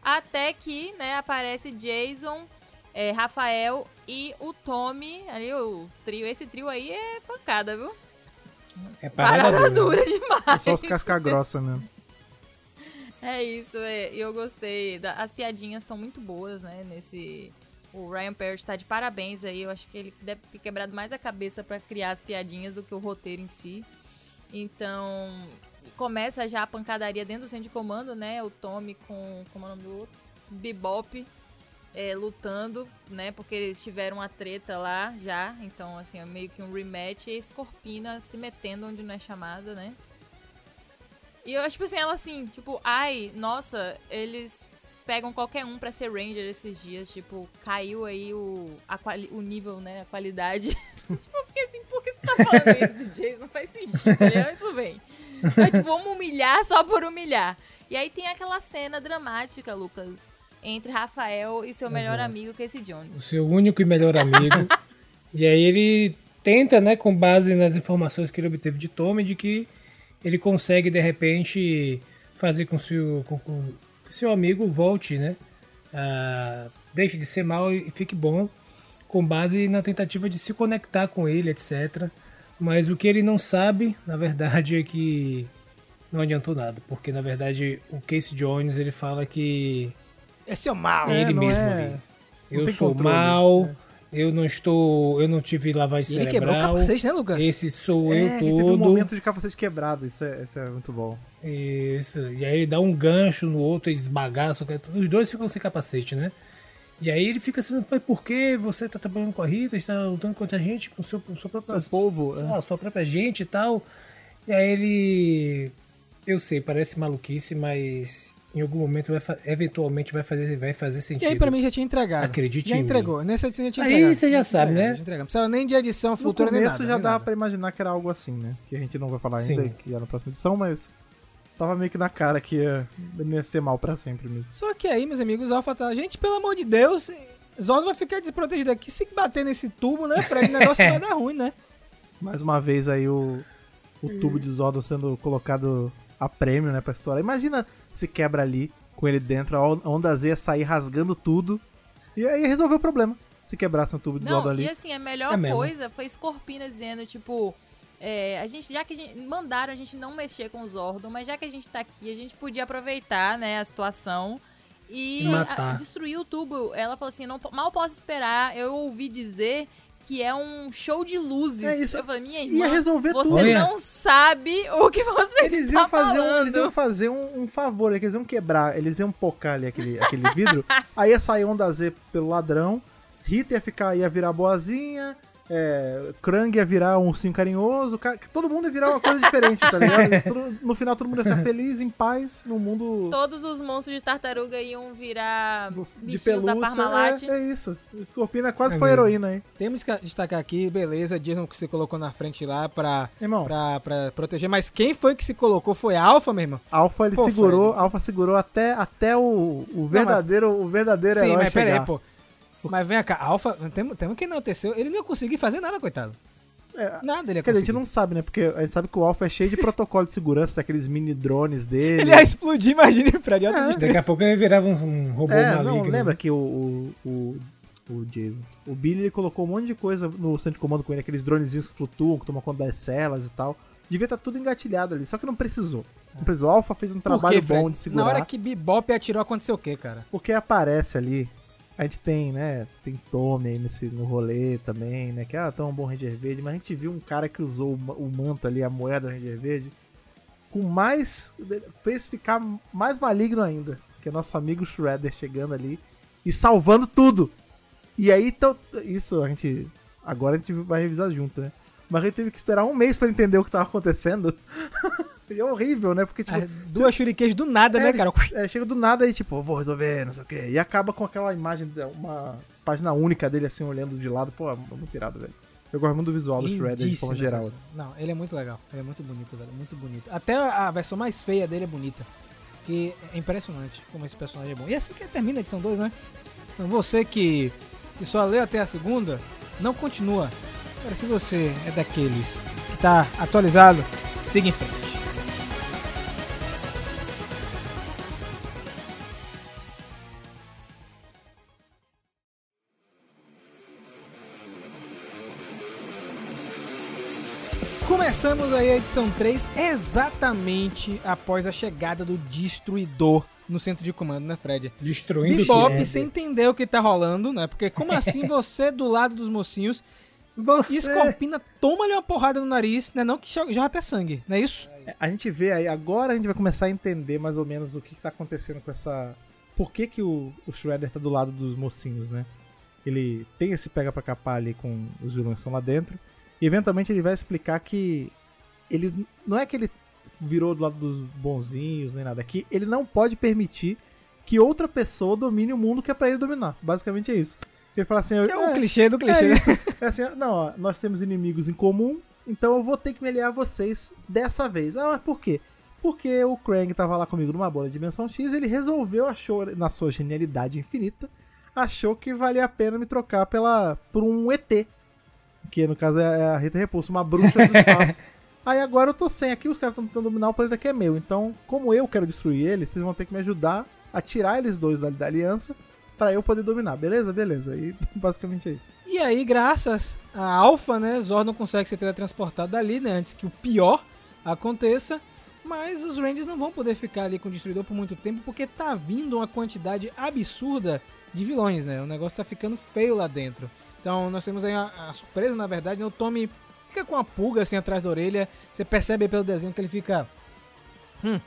Até que, né, aparece Jason, é, Rafael e o Tommy. Ali o trio. Esse trio aí é pancada, viu? É parada Parada dura. dura demais. É só os casca grossa mesmo. (laughs) É isso, é. E eu gostei. da- as piadinhas estão muito boas, né? Nesse. O Ryan Parrott tá de parabéns aí. Eu acho que ele deve ter quebrado mais a cabeça pra criar as piadinhas do que o roteiro em si. Então. Começa já a pancadaria dentro do centro de comando, né? O Tommy com. Como é o nome do outro? Bebop. é, lutando, né? Porque eles tiveram uma treta lá já. Então, assim, é meio que um rematch. E a Scorpina se metendo onde não é chamada, né? E eu acho, tipo assim, ela assim, tipo, ai, nossa, eles pegam qualquer um pra ser Ranger esses dias, tipo, caiu aí o, a quali o nível, né, a qualidade. (laughs) tipo, eu fiquei assim, por que você tá falando isso do Jason? Não faz sentido? Mas tudo bem. Tipo, vamos humilhar só por humilhar. E aí tem aquela cena dramática, Lucas, entre Rafael e seu melhor amigo, Casey Jones. o seu único e melhor amigo. (laughs) e aí ele tenta, né, com base nas informações que ele obteve de Tommy, de que ele consegue, de repente, fazer com, seu, com, com que seu amigo volte, né? a- deixe de ser mal e fique bom, com base na tentativa de se conectar com ele, etc. Mas o que ele não sabe, na verdade, é que não adiantou nada, porque na verdade o Casey Jones ele fala que É seu mal. É, ele não mesmo é- ali. Eu sou controle, mal, né? eu não estou, eu não tive lavagem E ele quebrou o cerebral. capacete, né, Lucas? Esse sou É, eu que teve um todo. momento de capacete quebrado, isso é, isso é muito bom. Isso. E aí ele dá um gancho no outro, esbagaça. Os dois ficam sem capacete, né? E aí ele fica assim, mas por que você tá trabalhando com a Rita, está lutando contra a gente, com o seu, com sua própria Seu povo, sei é. lá, sua própria gente e tal. E aí ele. Eu sei, parece maluquice, mas em algum momento vai eventualmente vai fazer, vai fazer E sentido. aí pra mim já tinha entregado. Acredite já em mim. entregou. Nessa edição já tinha Aí entregado. você já Já sabe, né? já. Não precisava nem de edição futura nem começo nada. já nem dava pra imaginar que era algo assim, né? Que a gente não vai falar Sim. ainda, que é na próxima edição, mas tava meio que na cara que ia, ia ser mal pra sempre mesmo. Só que aí, meus amigos, o Alpha tá... Gente, pelo amor de Deus, Zod vai ficar desprotegido aqui. Se bater nesse tubo, né, Fred? O negócio vai dar ruim, né? (laughs) Mais uma vez aí o, o tubo de Zordon sendo colocado a prêmio, né, pra história. Imagina se quebra ali, com ele dentro, a on- a onda Z ia sair rasgando tudo. E aí resolveu o problema. Se quebrasse um tubo de Zordon Não, ali. e assim, a melhor É mesmo. coisa foi Scorpina dizendo, tipo, é, a gente, já que a gente mandaram a gente não mexer com os Zordon, mas já que a gente tá aqui, a gente podia aproveitar, né, a situação e a- destruir o tubo. Ela falou assim, não, mal posso esperar, eu ouvi dizer que é um show de luzes. É isso. Eu falei, minha Ia irmã, resolver você tudo. Não sabe o que você Eles está iam fazer, um, falando. eles iam fazer um, um favor, eles iam quebrar, eles iam pocar ali aquele, aquele vidro, (laughs) aí ia sair onda Z pelo ladrão, Rita ia ficar, ia virar boazinha, é, Krang ia virar um ursinho carinhoso, ca- todo mundo ia virar uma coisa diferente, tá ligado? (laughs) Todo- no final todo mundo ia ficar feliz, em paz, no mundo Todos os monstros de tartaruga iam virar de bichinhos da pelúcia. Parmalat. É, é isso. Scorpina quase É foi mesmo. heroína aí. Temos que destacar aqui, beleza, Jason que você colocou na frente lá pra, Irmão, pra, pra proteger. Mas quem foi que se colocou? Foi a Alpha, meu irmão? Alpha ele Pô, segurou. Alpha segurou até, até o, o verdadeiro, o verdadeiro Sim, herói mas pera chegar. aí, pô. Mas vem cá, Alpha, temos, temos que enaltecer. Ele não ia conseguir fazer nada, coitado. É, Nada ele ia Quer dizer, a gente não sabe, né? Porque a gente sabe que o Alpha é cheio de protocolo de segurança, daqueles mini drones dele. Ele ia explodir, (laughs) imagina, pra de alta É. Daqui a pouco ele virava um, um robô É, maligno. não, lembra que o, o, o, o Jason, o Billy ele colocou um monte de coisa no centro de comando com ele, aqueles dronezinhos que flutuam, que tomam conta das celas e tal. Devia estar tudo engatilhado ali, só que não precisou. Não precisou. O Alpha fez um trabalho quê, bom de segurar. Na hora que Bebop atirou, aconteceu o quê, cara? Porque aparece ali. A gente tem, né? Tem Tommy aí nesse, no rolê também, né? Que ah, tão um bom Ranger Verde, mas a gente viu um cara que usou o, o manto ali, a moeda do Ranger Verde, com mais. fez ficar mais maligno ainda. Que é nosso amigo Shredder chegando ali e salvando tudo. E aí, então, isso a gente. Agora a gente vai revisar junto, né? Mas a gente teve que esperar um mês pra entender o que tava acontecendo. (laughs) e é horrível, né? Porque, tipo, As duas shurikens do nada, é, né, ele- cara? é, chega do nada e tipo, vou resolver, não sei o quê. E acaba com aquela imagem, uma página única dele assim, olhando de lado. Pô, é muito irado, velho. Eu gosto muito do visual do Shredder de forma geral. essa- assim. Não, ele é muito legal. Ele é muito bonito, velho. Muito bonito. Até a versão mais feia dele é bonita. Que é impressionante como esse personagem é bom. E assim que termina a edição 2, né? Então você que, que só leu até a segunda, não continua. Agora, se você é daqueles que tá atualizado, siga em frente. Começamos aí a edição 3 exatamente após a chegada do Destruidor no centro de comando, né, Fred? Destruindo Bebop, tudo. sem entender o que tá rolando, né? Porque como assim (laughs) você do lado dos mocinhos Você... e Scorpina toma-lhe uma porrada no nariz, né? Não que jorra até sangue, não é isso? É, A gente vê aí, agora a gente vai começar a entender mais ou menos o que, que tá acontecendo com essa. Por que, que o, o Shredder tá do lado dos mocinhos, né? Ele tem esse pega pra capar ali com os vilões que estão lá dentro. E eventualmente ele vai explicar que ele não é que ele virou do lado dos bonzinhos nem nada, é que ele não pode permitir que outra pessoa domine o mundo que é pra ele dominar. Basicamente é isso. Ele fala assim, Que é o "É, clichê do clichê, é isso. É assim, não, ó, nós temos inimigos em comum, então eu vou ter que me aliar a vocês dessa vez. Ah, mas por quê? Porque o Krang tava lá comigo numa bola de dimensão X, ele resolveu, achou, na sua genialidade infinita, achou que valia a pena me trocar pela, por um ET. Que no caso é a Rita Repulso, uma bruxa do espaço. (laughs) Aí agora eu tô sem aqui, os caras estão tentando dominar o planeta que é meu. Então, como eu quero destruir eles, vocês vão ter que me ajudar a tirar eles dois da, da aliança pra eu poder dominar. Beleza? Beleza. E (laughs) basicamente é isso. E aí, graças a Alpha, né, Zordon consegue ser teletransportado dali, né, antes que o pior aconteça. Mas os Rangers não vão poder ficar ali com o Destruidor por muito tempo, porque tá vindo uma quantidade absurda de vilões, né? O negócio tá ficando feio lá dentro. Então nós temos aí a, a surpresa, na verdade, né? O Tommy fica com a pulga assim atrás da orelha. Você percebe pelo desenho que ele fica. Hum,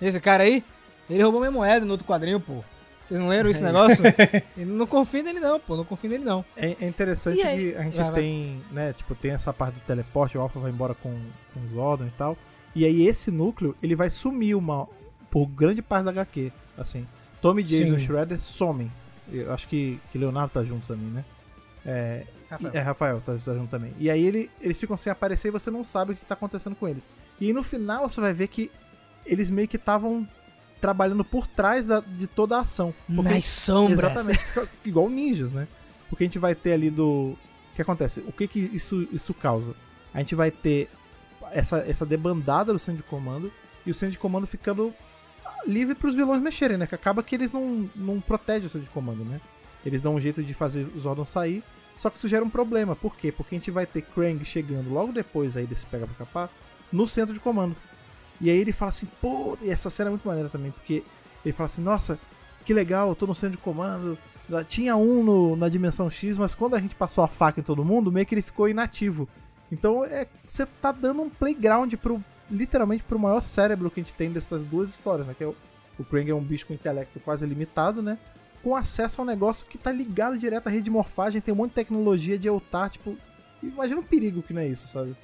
esse cara aí, ele roubou minha moeda no outro quadrinho, pô. Vocês não leram esse negócio? (laughs) Não confia nele não, pô. Não confia nele não. É, é interessante E que a gente Vai, vai. tem, né, tipo, tem essa parte do teleporte, o Alpha vai embora com, com o Zordon e tal. E aí esse núcleo, ele vai sumir uma por grande parte da HQ, assim. Tommy Jason e Sim. Shredder somem. Eu acho que, que Leonardo tá junto também, né? É, Rafael. e- é, Rafael tá, tá junto também. E aí ele, eles ficam sem aparecer e você não sabe o que tá acontecendo com eles. E aí no final você vai ver que eles meio que estavam trabalhando por trás da- de toda a ação. Porque Nas sombras. Exatamente, igual ninjas, né? Porque a gente vai ter ali do. O que acontece? O que, que isso, isso causa? A gente vai ter essa, essa debandada do centro de comando e o centro de comando ficando livre para os vilões mexerem, né? Que acaba que eles não, não protegem o centro de comando, né? Eles dão um jeito de fazer os Zordon sair. Só que isso gera um problema. Por quê? Porque a gente vai ter Krang chegando logo depois aí desse pega pra capar no centro de comando. E aí ele fala assim, pô, e essa cena é muito maneira também, porque ele fala assim, nossa, que legal, eu tô no centro de comando. Tinha um no- na dimensão X, mas quando a gente passou a faca em todo mundo, meio que ele ficou inativo. Então é, você tá dando um playground pro, literalmente pro maior cérebro que a gente tem dessas duas histórias, né? Que é o, o Krang é um bicho com intelecto quase limitado, né? Com acesso a um negócio que tá ligado direto à rede de morfagem, tem um monte de tecnologia de Eltar, tipo. Imagina um perigo que não é isso, sabe?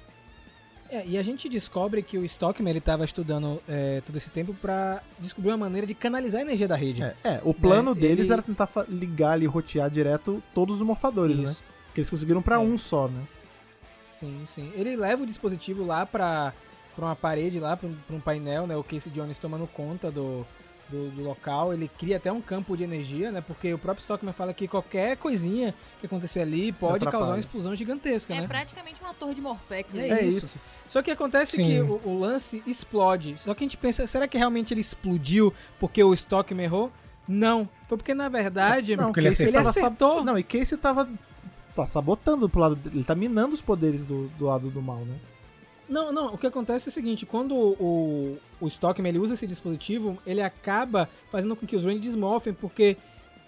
É, e a gente descobre que o Stockman ele tava estudando é, todo esse tempo pra descobrir uma maneira de canalizar a energia da rede. É, é, o plano Né, deles ele- era tentar ligar ali, rotear direto todos os morfadores, né? Isso. Que eles conseguiram pra É. um só, né? Sim, sim. Ele leva o dispositivo lá pra, pra uma parede, lá pra um, um painel, né? O Casey Jones tomando conta do, do, do local, ele cria até um campo de energia, né? Porque o próprio Stockman fala que qualquer coisinha que acontecer ali pode Atrapalha. causar uma explosão gigantesca, É né? praticamente uma torre de Morphex. É, aí. É isso. isso. Só que acontece Sim. que o, o lance explode. Só que a gente pensa, será que realmente ele explodiu porque o Stockman errou? Não. Foi porque, na verdade, Não, porque ele Casey ele tava acertou. Não, e Casey tava tá sabotando pro lado dele. Ele tá minando os poderes do, do lado do mal, né? Não, não, o que acontece é o seguinte, quando o, o Stockman ele usa esse dispositivo, ele acaba fazendo com que os Rangers desmorfem, porque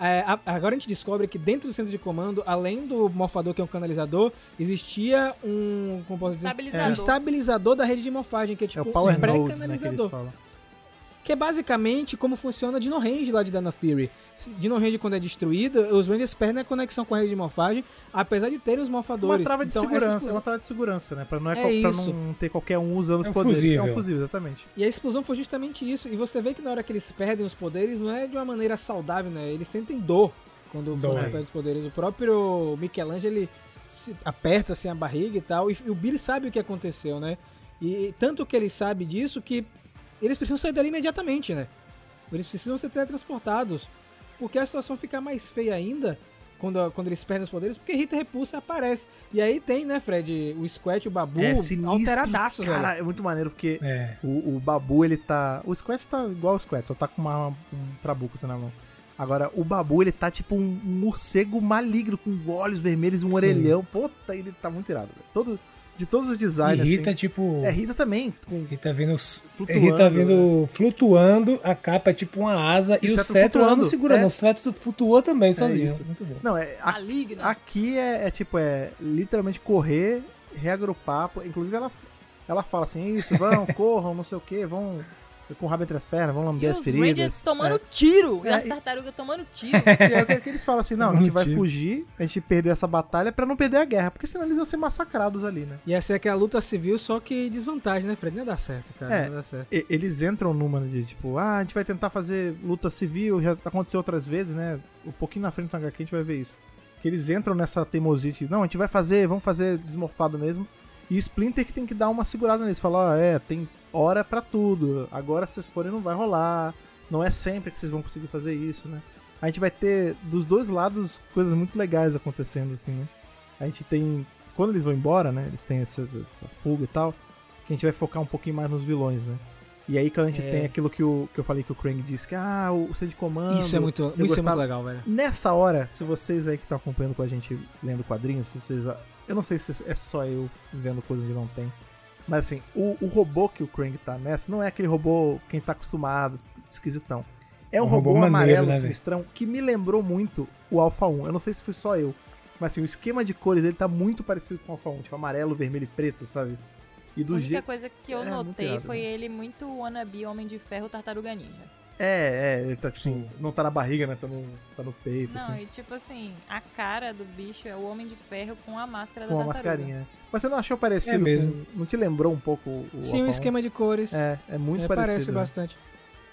é, a- agora a gente descobre que dentro do centro de comando, além do morfador que é um canalizador, existia um, como posso dizer, Estabilizador. um estabilizador da rede de morfagem, que é É tipo o Power um Node, né, que é basicamente como funciona Dino Range lá de Dino Fury. Dino Range, quando é destruída, os Rangers perdem a conexão com a rede de morfagem, apesar de terem os É morfadores. uma trava de Então, segurança, é uma trava de segurança, né? Pra não, é É pra não ter qualquer um usando É os um poderes. É fusível. um fusível, exatamente. E a explosão foi justamente isso. E você vê que na hora que eles perdem os poderes, não é de uma maneira saudável, né? Eles sentem dor quando quando perdem os poderes. O próprio Michelangelo, ele aperta assim a barriga e tal. E, o Billy sabe o que aconteceu, né? E tanto que ele sabe disso que eles precisam sair dali imediatamente, né? Eles precisam ser teletransportados. Porque a situação fica mais feia ainda quando, quando eles perdem os poderes, porque Rita Repulsa aparece. E aí tem, né, Fred, o Squat e o Babu é sinistro. alteradaços, velho. Cara, é muito maneiro porque É. o, o Babu, ele tá. O Squat tá igual o Squat, só tá com uma, um trabuco assim na mão. Agora, o Babu, ele tá tipo um, morcego maligno, com olhos vermelhos, um Sim. orelhão. Puta, ele tá muito irado. velho. Todo, de todos os E designs. Rita, assim. tipo. É, Rita também. Com, Rita vindo. Flutuando, Rita vindo flutuando, a capa é tipo uma asa E e, o cetro ando segurando. é. O cetro flutuou também sozinho. isso. Muito bom. não, é. a- Maligna. aqui é, é tipo, é literalmente correr, reagrupar. Inclusive, ela, ela fala assim: isso, vão, (laughs) corram, não sei o que, vão com o rabo entre as pernas, vão E lamber as os feridas. Rangers tomando É. tiro. E É, as e- tartarugas tomando (laughs) tiro. E aí, o que, que eles falam assim? Não, a gente vai fugir, a gente perdeu essa batalha pra não perder a guerra, porque senão eles iam ser massacrados ali, né? E essa é aquela luta civil, só que desvantagem, né, Fred? Não ia dar certo, cara. É. Não ia dar certo. E- Eles entram numa de tipo, ah, a gente vai tentar fazer luta civil, já aconteceu outras vezes, né? Um pouquinho na frente do HQ a gente vai ver isso. Que eles entram nessa teimosite, não, a gente vai fazer, vamos fazer desmorfado mesmo. E Splinter que tem que dar uma segurada neles, falar, ó, é, tem hora pra tudo, agora se vocês forem não vai rolar, não é sempre que vocês vão conseguir fazer isso, né? A gente vai ter dos dois lados coisas muito legais acontecendo, assim, né? A gente tem, quando eles vão embora, né, eles têm essa, essa fuga e tal, que a gente vai focar um pouquinho mais nos vilões, né? E aí quando a gente É. tem aquilo que, o, que eu falei que o Krang disse, que ah, o centro de comando... Isso é muito, isso é muito legal, velho. Nessa hora, se vocês aí que estão acompanhando com a gente lendo quadrinhos, se vocês. Eu não sei se é só eu vendo coisa onde não tem. Mas assim, o, o robô que o Krang tá nessa não é aquele robô quem tá acostumado, esquisitão. É um, Um robô, robô maneiro, amarelo, né, sinistrão, que me lembrou muito o Alpha 1. Eu não sei se foi só eu. Mas assim, o esquema de cores dele tá muito parecido com o Alpha 1. Tipo, amarelo, vermelho e preto, sabe? E A do única jeito. coisa que eu É, notei irado, foi né? ele muito wannabe Homem de Ferro Tartaruga Ninja. É, é, ele tá tipo. Sim. Não tá na barriga, né? Tá no, tá no peito, Não, assim. e tipo assim, a cara do bicho é o Homem de Ferro com a máscara Com da a tartaruga. mascarinha. Mas você não achou parecido É mesmo. com. Não te lembrou um pouco o. Sim, o 1? esquema de cores. É, é muito É, parecido. Parece né? bastante.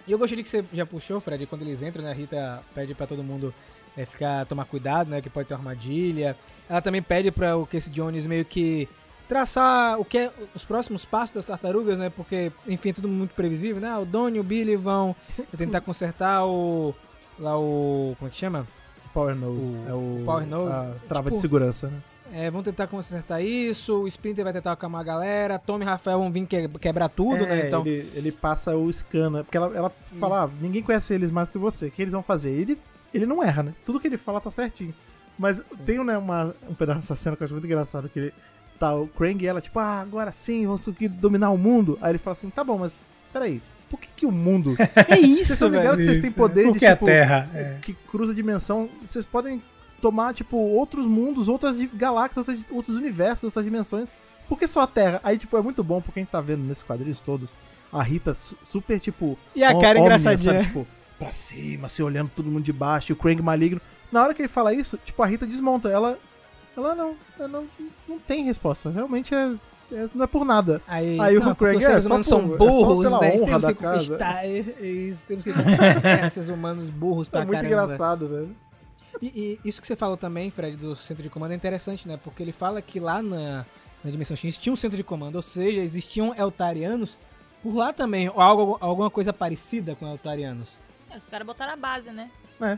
E eu gostaria que você já puxou, Fred, quando eles entram, né? A Rita pede pra todo mundo é, ficar, tomar cuidado, né? Que pode ter uma armadilha. Ela também pede pra o Casey Jones meio que traçar o que é os próximos passos das tartarugas, né? Porque, enfim, é tudo muito previsível, né? Ah, O Donnie e o Billy vão tentar (laughs) consertar o. Lá o. Como é que chama? Power Node. O- é o. Power Node. A trava Tipo- de segurança, né? É, vão tentar consertar isso, o Splinter vai tentar acalmar a galera, Tommy e Rafael vão vir que- quebrar tudo, é, né? Então. ele, ele passa o scanner. Porque ela, ela fala, ah, ninguém conhece eles mais que você. O que eles vão fazer? Ele, ele não erra, né? Tudo que ele fala tá certinho. Mas tem né, uma, um pedaço dessa cena que eu acho muito engraçado. Que ele, tá o Krang e ela, tipo, ah, agora sim, vamos conseguir dominar o mundo. Aí ele fala assim, tá bom, mas peraí. Por que, que o mundo. (laughs) É Vocês isso, estão ligados que vocês têm poder de, Porque a tipo, Terra. é. que cruza dimensão, vocês podem tomar, tipo, outros mundos, outras galáxias, outras- outros universos, outras dimensões. Por que só a Terra? Aí, tipo, é muito bom porque a gente tá vendo nesses quadrinhos todos a Rita su- super, tipo. E a cara ómnia, engraçadinha. sabe? Tipo, pra cima, assim, olhando todo mundo de baixo, e o Krang maligno. Na hora que ele fala isso, tipo, a Rita desmonta. Ela. Ela não. Ela não, não tem resposta. Realmente é. é- não é por nada. Aí, Aí o não, porque Craig, os é, só humanos por- são é só burros, pela né? honra da que casa. conquistar, (laughs) é, é isso, temos que conquistar (laughs) esses humanos burros pra É muito caramba. engraçado, velho. E, e isso que você falou também, Fred, do centro de comando é interessante, né? Porque ele fala que lá na, na Dimensão X tinha um centro de comando, ou seja, existiam Eltarianos por lá também, ou algo, alguma coisa parecida com Eltarianos. É, os caras botaram a base, né? É.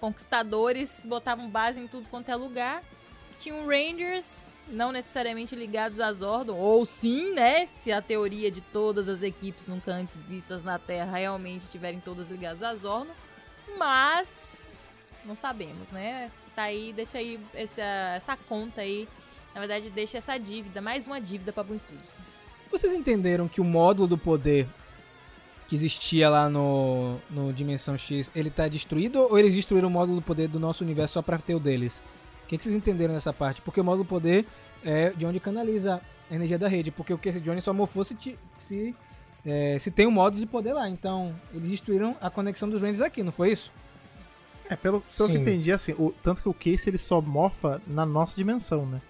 Conquistadores botavam base em tudo quanto é lugar. Tinham Rangers, não necessariamente ligados a Zordon, ou sim, né? Se a teoria de todas as equipes nunca antes vistas na Terra realmente estiverem todas ligadas a Zordon. Mas não sabemos, né? Tá aí, deixa aí essa, essa conta aí. Na verdade, deixa essa dívida, mais uma dívida para Boom Studios. Vocês entenderam que o módulo do poder que existia lá no, no Dimensão X, ele tá destruído ou eles destruíram o módulo do poder do nosso universo só pra ter o deles? O que, que vocês entenderam nessa parte? Porque o módulo do poder é de onde canaliza a energia da rede. Porque o Casey Jones só morfou se, se, é, se tem um módulo de poder lá. Então, eles destruíram a conexão dos Rangers aqui, não foi isso? É, pelo, pelo que Sim. eu entendi, assim, o, tanto que o Case ele só morfa na nossa dimensão, né?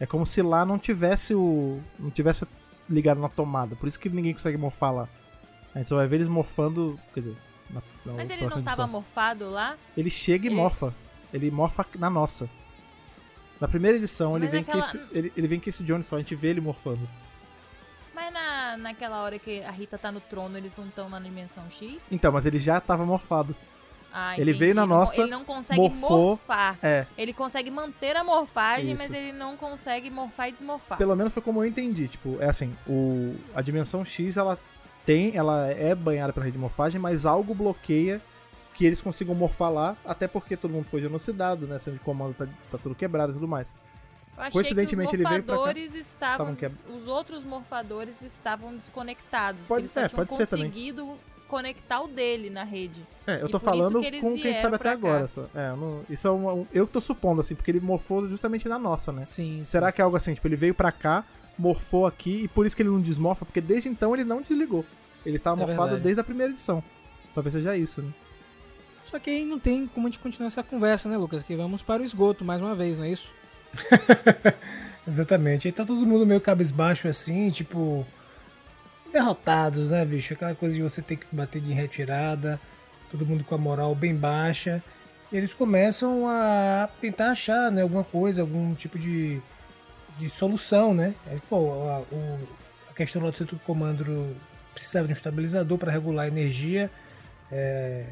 É como se lá não tivesse o. não tivesse ligado na tomada. Por isso que ninguém consegue morfar lá. A gente só vai ver eles morfando. Quer dizer, na, na Mas ele não tava edição. morfado lá? Ele chega e Ele- morfa. Ele morfa na nossa. Na primeira edição, ele vem, naquela- que esse, ele, ele vem com esse Jones só, a gente vê ele morfando. Mas na, naquela hora que a Rita tá no trono, eles não estão na dimensão X? Então, mas ele já tava morfado. Ah, Ele veio na Ele nossa, Ele não consegue morfou. morfar. É, Ele consegue manter a morfagem, Isso. mas ele não consegue morfar e desmorfar. pelo menos foi como eu entendi. Tipo, é assim, o, a dimensão X, ela tem, ela é banhada pela rede de morfagem, mas algo bloqueia que eles consigam morfar lá, até porque todo mundo foi genocidado, né? Sendo de comando tá, tá tudo quebrado e tudo mais. Eu achei coincidentemente, que ele os veio pra cá. morfadores estavam. Estavam queb- Os outros morfadores estavam desconectados. Pode que eles só ser, pode ser também. conseguido conectar o dele na rede. É, eu tô falando que com o que a gente vieram sabe até agora. Só. É, eu não- isso é uma, um- eu que tô supondo, assim, porque ele morfou justamente na nossa, né? Sim. Será que é algo assim, tipo, ele veio pra cá, morfou aqui, e por isso que ele não desmorfa, porque desde então ele não desligou. Ele tá É morfado verdade. desde a primeira edição. Talvez seja isso, né? Só que aí não tem como a gente continuar essa conversa, né, Lucas? Que vamos para o esgoto mais uma vez, não é isso? (laughs) Exatamente. Aí tá todo mundo meio cabisbaixo assim, tipo. Derrotados, né, bicho? Aquela coisa de você ter que bater de retirada, todo mundo com a moral bem baixa. Eles começam a tentar achar né, alguma coisa, algum tipo de, de solução, né? Pô, a, o- a questão lá do centro de comando precisava de um estabilizador para regular a energia é,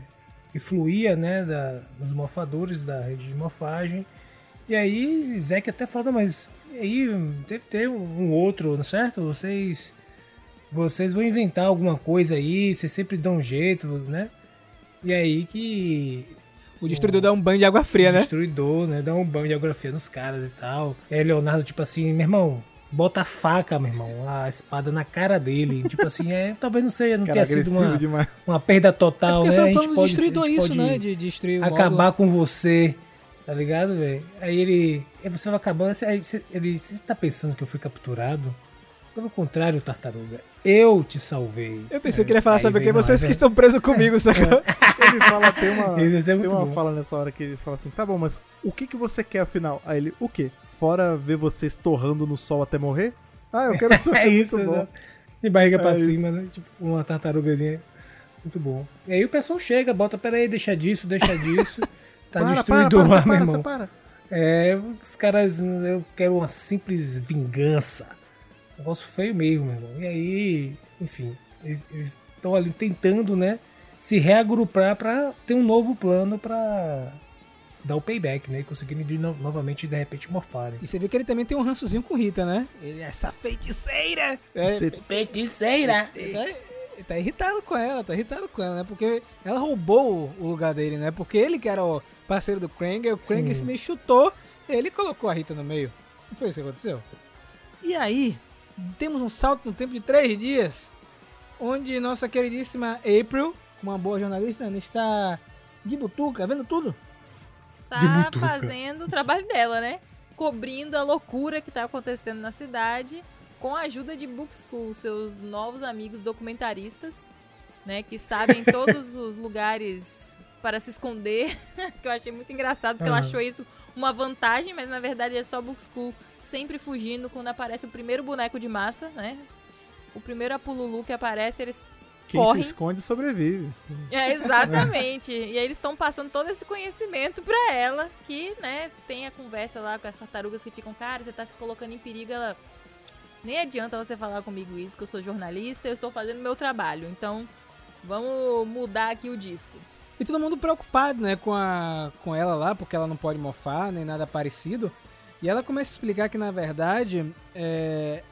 que fluía né, da, dos morfadores da rede de morfagem. E aí, Zeke até "Não, mas aí deve ter um um outro, não é certo? Vocês vocês vão inventar alguma coisa aí, vocês sempre dão um jeito, né? E aí que O destruidor dá um banho de água fria, o né? destruidor, né, dá um banho de geografia nos caras e tal. Aí Leonardo, tipo assim, meu irmão, bota a faca, meu irmão, a espada na cara dele. tipo assim, é, talvez não seja, não Cara, tenha sido uma, demais. uma perda total, Porque né? foi A o gente pode, destruidor a gente isso, pode né? De destruir o acabar com você, tá ligado, velho? Aí ele. Aí você vai acabando. Aí você, ele. Você tá pensando que eu fui capturado? Pelo contrário, tartaruga. Eu te salvei. Eu pensei que ele ia falar, Aí sabe o que? Vocês é que estão presos comigo, (laughs) sacou? Ele fala, tem uma, (laughs) é tem uma bom. fala nessa hora que ele fala assim, tá bom, mas o que, que você quer afinal? Aí ele, o quê? Fora ver vocês torrando no sol até morrer? Ah, eu quero (laughs) saber. É isso, muito bom. né? De barriga pra É isso. cima, né? Tipo uma tartarugazinha. Muito bom. E aí o pessoal chega, bota, peraí, deixa disso, deixa disso. Tá Para, destruidor para, lá, para, meu para, irmão. para. É, os caras, eu quero uma simples vingança. Negócio feio mesmo, meu irmão. E aí, enfim, eles estão ali tentando, né, se reagrupar pra ter um novo plano pra dar o payback, né, e conseguirem de no- novamente, de repente, morfarem. E você vê que ele também tem um rançozinho com Rita, né? Ele é essa feiticeira! É, Você- Feiticeira! ele, tá, ele tá irritado com ela, tá irritado com ela, né? Porque ela roubou o lugar dele, né? Porque ele que era o parceiro do Krang, o Krang Sim. se meio chutou, ele colocou a Rita no meio. Não foi isso que aconteceu? E aí, temos um salto no tempo de três dias, onde nossa queridíssima April, uma boa jornalista, né, está de butuca, vendo tudo. Está fazendo o trabalho dela, né? Cobrindo a loucura que tá acontecendo na cidade, com a ajuda de Book School, seus novos amigos documentaristas, né? Que sabem (laughs) todos os lugares para se esconder. (laughs) que eu achei muito engraçado, porque ela Aham. achou isso uma vantagem, mas na verdade é só Book School sempre fugindo quando aparece o primeiro boneco de massa, né? O primeiro Apululu que aparece, eles Quem correm. se esconde sobrevive. é, exatamente. e aí eles estão passando todo esse conhecimento pra ela, que, né, tem a conversa lá com as tartarugas que ficam, cara, você tá se colocando em perigo, ela. Nem adianta você falar comigo isso, que eu sou jornalista, eu estou fazendo meu trabalho. Então, vamos mudar aqui o disco. E todo mundo preocupado, né, com, a, com ela lá, porque ela não pode mofar, nem nada parecido. E ela começa a explicar que, na verdade, é,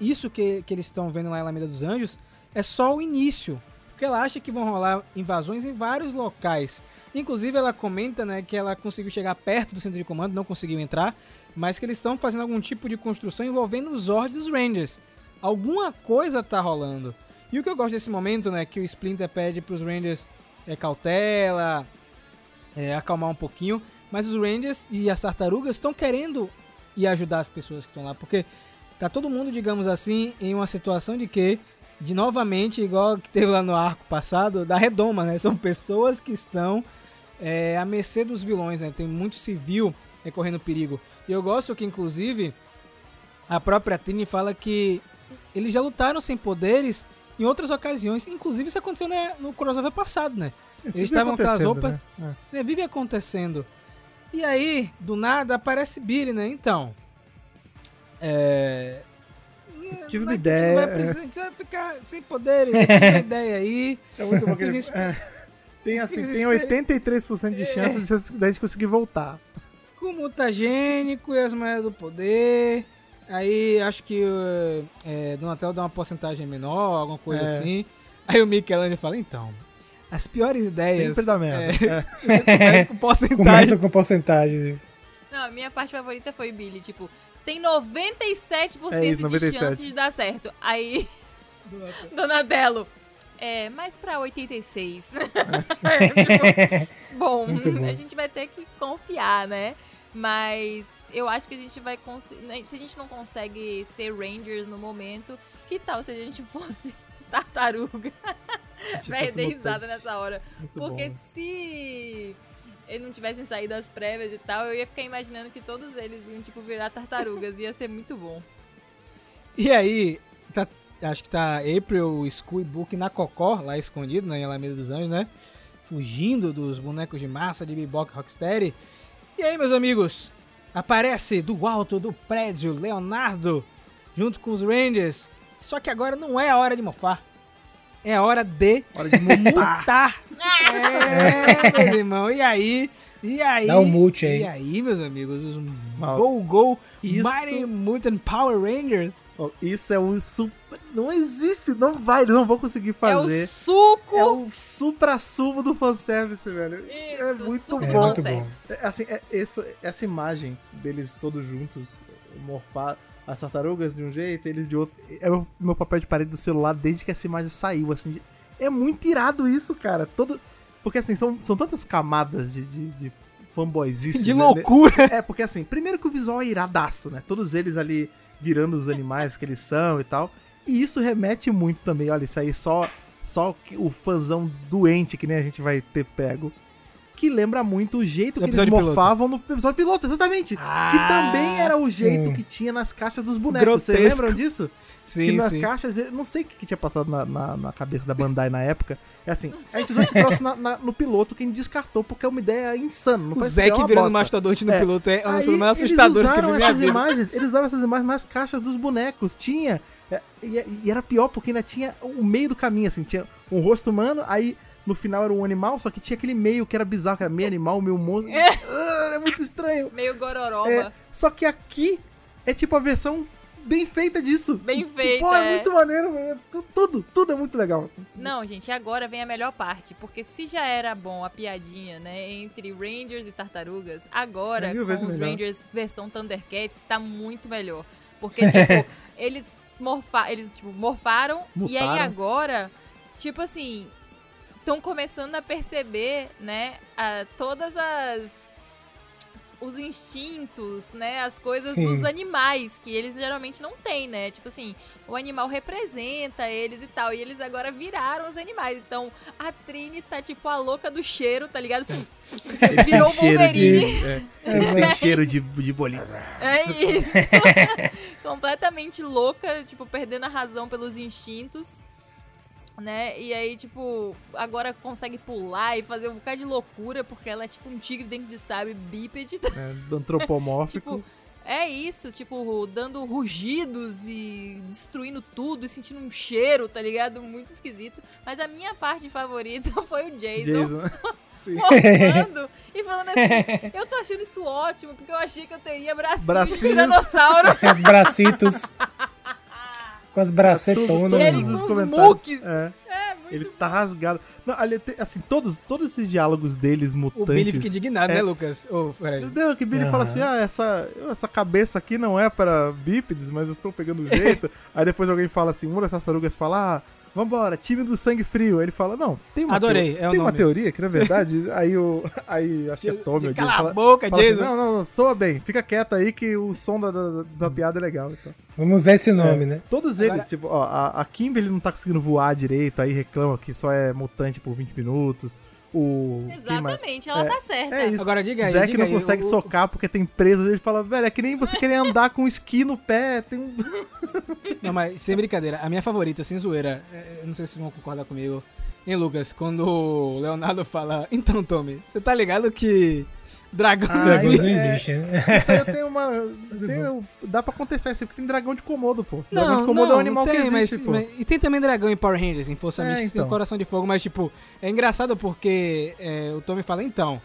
isso que, que eles estão vendo lá em Alameda dos Anjos é só o início. Porque ela acha que vão rolar invasões em vários locais. Inclusive, ela comenta né, que ela conseguiu chegar perto do centro de comando, não conseguiu entrar, mas que eles estão fazendo algum tipo de construção envolvendo os Zords dos Rangers. Alguma coisa tá rolando. E o que eu gosto desse momento, né, que o Splinter pede pros Rangers é, cautela, é, acalmar um pouquinho, mas os Rangers e as tartarugas estão querendo ir ajudar as pessoas que estão lá, porque tá todo mundo, digamos assim, em uma situação de que, de novamente, igual que teve lá no arco passado, da redoma, né? São pessoas que estão é, à mercê dos vilões, né? Tem muito civil é, correndo perigo. E eu gosto que, inclusive, a própria Trini fala que eles já lutaram sem poderes em outras ocasiões. Inclusive, isso aconteceu né, no crossover passado, né? Isso Eles estavam com aquelas acontecendo, roupas. né? né, vive acontecendo. E aí, do nada, aparece Billy, né? Então. É. tive não é uma a gente ideia, vai é. precisar- A gente vai ficar sem poderes. Eu tive uma (laughs) ideia aí. É muito bom que ele- (laughs) é. Tem assim, tem isso- 83% de chance de da gente conseguir voltar. Com mutagênico e as moedas do poder. Aí acho que é, Donatello dá uma porcentagem menor, alguma coisa É. assim. Aí o Michelangelo fala, então. As piores ideias. Sempre dá merda. É, (laughs) com porcentagem. Começa com porcentagem. Não, a minha parte favorita foi Billy, tipo, tem 97% É isso, de 97. chance de dar certo. Aí, (laughs) Donatello, é, mais pra 86. Tipo, (laughs) bom, bom. a gente vai ter que confiar, né? Mas eu acho que a gente vai conseguir. Se a gente não consegue ser Rangers no momento, que tal se a gente fosse tartaruga? Vai mutante. risada nessa hora. Muito Porque bom. se eles não tivessem saído das prévias e tal, eu ia ficar imaginando que todos eles iam, tipo, virar tartarugas. Ia ser muito bom. E aí, tá- acho que tá April, Skull e Book na Cocó, lá escondido, né, em Alameda dos Anjos, né? Fugindo dos bonecos de massa de Bebop Rocksteady. E aí, meus amigos, aparece do alto do prédio Leonardo, junto com os Rangers. Só que agora não é a hora de mofar. É hora de Hora de mutar. é, meu irmão. E aí? E aí? Dá um mute aí. E aí, meus amigos? Os Mal. Go Go Isso- Mighty Mutant Power Rangers. Isso é um super... Não existe, não vai, não vão conseguir É fazer. o suco! É o supra-sumo do fanservice, velho. é Isso, muito super bom. fanservice. É, assim, é, isso, essa imagem deles todos juntos, morfar as tartarugas de um jeito, eles de outro. É o meu papel de parede do celular desde que essa imagem saiu, assim. É muito irado isso, cara. Todo. Porque assim, são, são tantas camadas de, de, de. De né? loucura. É, porque assim, primeiro que o visual é iradaço, né? Todos eles ali virando os animais que eles são e tal. E isso remete muito também, olha, isso aí só, só o fãzão doente que nem a gente vai ter pego. Que lembra muito o jeito que eles episódio piloto. morfavam no episódio piloto, exatamente. Ah, que também era o jeito sim. que tinha nas caixas dos bonecos. Vocês lembram disso? que Sim, nas sim. caixas, não sei o que, que tinha passado na, na, na cabeça da Bandai na época. É assim, a gente usou esse troço na- na- no piloto que a gente descartou porque é uma ideia insana. Não O faz Zeke virando bosta. mastodonte no É. piloto é Aí, coisas mais eles assustadoras que eu vi essas imagens, eles usavam essas imagens nas caixas dos bonecos. Tinha. é, E, e era pior porque ainda tinha o meio do caminho, assim. Tinha um rosto humano, aí no final era um animal, só que tinha aquele meio que era bizarro, que era meio animal, meio monstro. Ah, é muito estranho. Meio gororoba. É, só que aqui é tipo a versão bem feita disso. Bem feita, Pô, é, é. muito maneiro, mano. Tu- Tudo, tudo é muito legal. assim. Não, gente, agora vem a melhor parte. Porque se já era bom a piadinha, né, entre Rangers e Tartarugas, agora É com os melhor. Rangers versão Thundercats tá muito melhor. Porque, tipo, (laughs) eles, morfa eles tipo, morfaram e aí Mutaram. agora, tipo assim, estão começando a perceber, né, a, todas as os instintos, né, as coisas Sim. dos animais que eles geralmente não têm, né? Tipo assim, o animal representa eles e tal, e eles agora viraram os animais. Então, a Trini tá tipo a louca do cheiro, tá ligado? (laughs) Eles Virou cheiro Wolverine. é, (laughs) eles têm cheiro de, de bolinho. É isso. (laughs) Completamente louca, tipo, perdendo a razão pelos instintos. Né? E aí, tipo, agora consegue pular e fazer um bocado de loucura, porque ela é tipo um tigre dentro de sabre bípede. É, antropomórfico. (laughs) Tipo, é, isso, tipo, dando rugidos e destruindo tudo e sentindo um cheiro, tá ligado? Muito esquisito. Mas a minha parte favorita (laughs) foi o Jason, Jason. (laughs) Morfando e falando assim, eu tô achando isso ótimo, porque eu achei que eu teria bracinhos, Bracinhos. de dinossauro. Os bracitos. Com as bracetonas. Ele todos mano. os com os comentários. É, É, ele tá rasgado. Não, ali, assim, todos, todos esses diálogos deles O mutantes. Billy fica indignado, É. né, Lucas? Não, que Billy fala Aham. assim: ah, essa, essa cabeça aqui não é para bípedes, mas eu estou pegando o jeito. (laughs) Aí depois alguém fala assim: uma das tartarugas fala, ah, vambora, time do sangue frio. Aí ele fala: não, tem uma, Adorei, teo- é o tem uma teoria que na verdade. (laughs) aí o. Aí acho que é Tommy. Cala Jason, a fala, boca, fala assim, Jason. não, não, não, soa bem, fica quieto aí que o som da, da, da piada é legal. Então. Vamos usar esse nome, né? Todos Agora- eles, tipo, ó, a, a Kimberly não tá conseguindo voar direito, aí reclama que só é mutante por 20 minutos. O. Exatamente, ela É, tá certa. É isso. Agora diga aí, Zack diga não aí, consegue socar porque tem presas. Ele fala, velho, é que nem você (laughs) querer andar com esqui no pé. Tem um... (laughs) Não, mas sem brincadeira, a minha favorita, sem zoeira, é, eu não sei se vão concordar comigo. Hein, Lucas, quando o Leonardo fala, então, Tommy, você tá ligado que dragão Ah, Dragões não é- existe, né? Isso aí eu tenho uma. (laughs) tenho- dá pra contestar isso aí, porque tem dragão de Komodo, pô. dragão Não, de Komodo não, é um animal tem, que existe, mas, pô. mas- E tem também dragão em Power Rangers, em Força É, Mística, tem então. um coração de fogo, mas tipo, é engraçado porque é, o Tommy fala, então,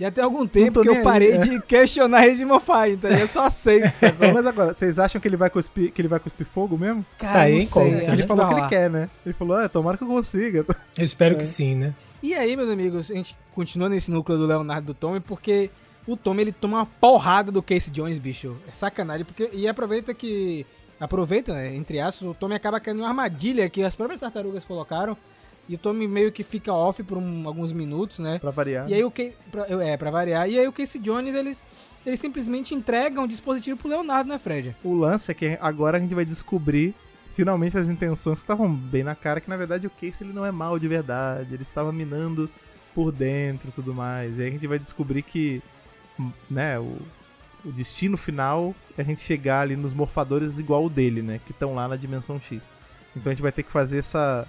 já tem algum tempo que eu nem aí, parei é. de questionar a rede de morfagem, então eu só aceito. (laughs) Mas agora, vocês acham que ele vai cuspir, que ele vai cuspir fogo mesmo? Cara, Tá aí, não sei, Ele falou que ele quer, né? Ele falou, ah, tomara que eu consiga. Eu espero (laughs) É. que sim, né? E aí, meus amigos, a gente continua nesse núcleo do Leonardo do Tommy, porque o Tommy ele toma uma porrada do Casey Jones, bicho. É sacanagem, porque e aproveita que aproveita, né, entre aspas, o Tommy acaba caindo em uma armadilha que as próprias tartarugas colocaram. E o Tommy meio que fica off por um- alguns minutos, né? Pra variar. E aí o que é para variar. E aí o Casey Jones eles eles simplesmente entregam o dispositivo pro Leonardo, né, Fred? O lance é que agora a gente vai descobrir finalmente as intenções estavam bem na cara, que na verdade o Case ele não é mal de verdade, ele estava minando por dentro e tudo mais. E aí a gente vai descobrir que, né, o, o destino final é a gente chegar ali nos morfadores igual o dele, né, que estão lá na dimensão X. Então a gente vai ter que fazer essa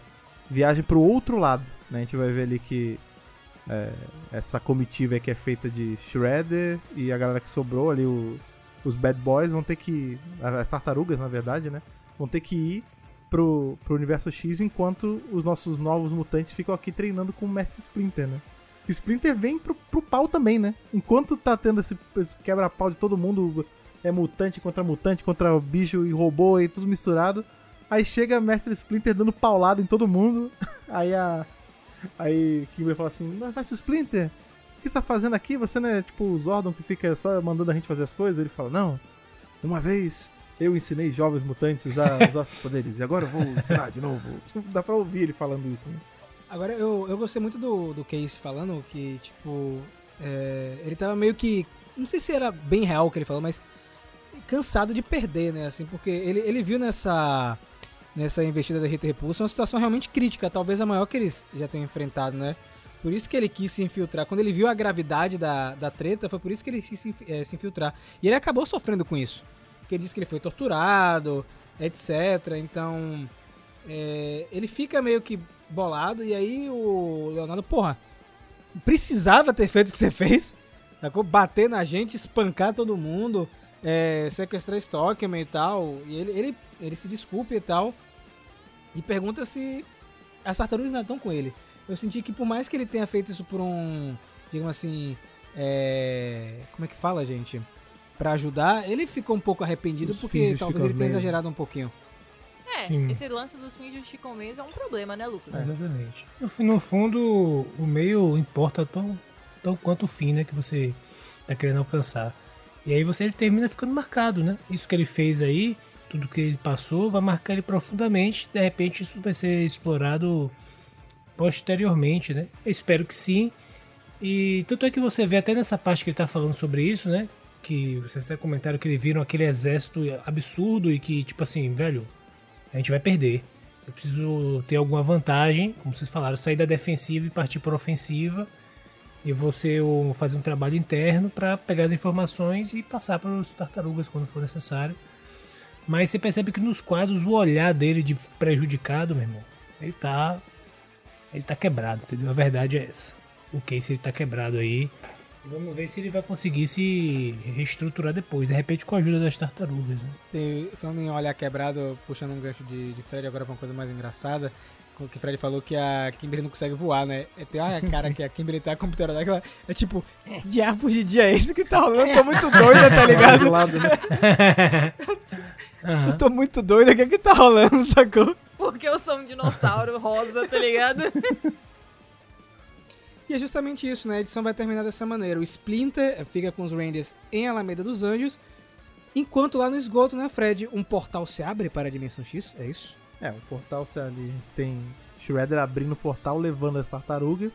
viagem pro outro lado, né? A gente vai ver ali que é, essa comitiva que é feita de Shredder e a galera que sobrou ali, o, os Bad Boys vão ter que. As tartarugas, na verdade, né? Vão ter que ir pro, pro universo X enquanto os nossos novos mutantes ficam aqui treinando com o Mestre Splinter, né? Que Splinter vem pro, pro pau também, né? Enquanto tá tendo esse, esse quebra-pau de todo mundo, é mutante contra mutante, contra bicho e robô e tudo misturado. Aí chega Mestre Splinter dando paulada em todo mundo. (laughs) Aí a. Aí Kimberly fala assim: Mas Mestre Splinter, o que você tá fazendo aqui? Você não é tipo o Zordon que fica só mandando a gente fazer as coisas? Ele fala: Não, uma vez eu ensinei jovens mutantes a (laughs) usar os nossos poderes e agora eu vou ensinar de novo. (laughs) Dá pra ouvir ele falando isso, né? Agora, eu, eu gostei muito do, do Case falando que, tipo, é, ele tava meio que. Não sei se era bem real o que ele falou, mas cansado de perder, né? Assim, porque ele, ele viu nessa. Nessa investida da Rita Repulsa uma situação realmente crítica, talvez a maior que eles já tenham enfrentado, né? Por isso que ele quis se infiltrar. Quando ele viu a gravidade da, da treta, foi por isso que ele quis se, eh, se infiltrar. E ele acabou sofrendo com isso. Porque disse que ele foi torturado, etc. Então, é, ele fica meio que bolado. E aí o Leonardo, porra, precisava ter feito o que você (laughs) fez. Sacou? Bater na gente, espancar todo mundo, é, sequestrar Stockman e tal. E ele, ele, ele se desculpa e tal. E pergunta se as tartarugas ainda estão com ele. Eu senti que por mais que ele tenha feito isso por um, digamos assim, é, como é que fala, gente? Pra ajudar, ele ficou um pouco arrependido Os porque talvez ele tenha exagerado um pouquinho. É, Sim. esse lance dos fins justificam meios é um problema, né, Lucas? Exatamente. No, no fundo, o meio importa tão, tão quanto o fim, né, que você tá querendo alcançar. E aí você termina ficando marcado, né? Isso que ele fez aí, tudo que ele passou, vai marcar ele profundamente. De repente isso vai ser explorado posteriormente, né? Eu espero que sim. E tanto é que você vê até nessa parte que ele tá falando sobre isso, né? Que vocês até comentaram que eles viram aquele exército absurdo e que, tipo assim, velho, a gente vai perder. Eu preciso ter alguma vantagem, como vocês falaram, sair da defensiva e partir para ofensiva. E você fazer um trabalho interno para pegar as informações e passar para os tartarugas quando for necessário. Mas você percebe que nos quadros o olhar dele de prejudicado, meu irmão, ele tá ele tá quebrado, entendeu? A verdade é essa. O Case ele tá quebrado aí vamos ver se ele vai conseguir se reestruturar depois, de repente com a ajuda das tartarugas. Né? Tem, falando em olhar quebrado, puxando um gancho de, de Fred agora pra uma coisa mais engraçada. Que o Fred falou que a Kimberly não consegue voar, né? É, Tem uma (laughs) cara que a Kimberly tá computadora daquela. É tipo, de arpos de dia é esse que tá rolando? Eu tô muito (laughs) doida, tá ligado? lado, né? (laughs) Eu tô muito doida, o que é que tá rolando, sacou? Porque eu sou um dinossauro rosa, tá ligado? E é justamente isso, né? A edição vai terminar dessa maneira. O Splinter fica com os Rangers em Alameda dos Anjos, enquanto lá no esgoto, né, Fred, um portal se abre para a Dimensão X, é isso? É, o portal, se ali, a gente tem Shredder abrindo o portal, levando as tartarugas.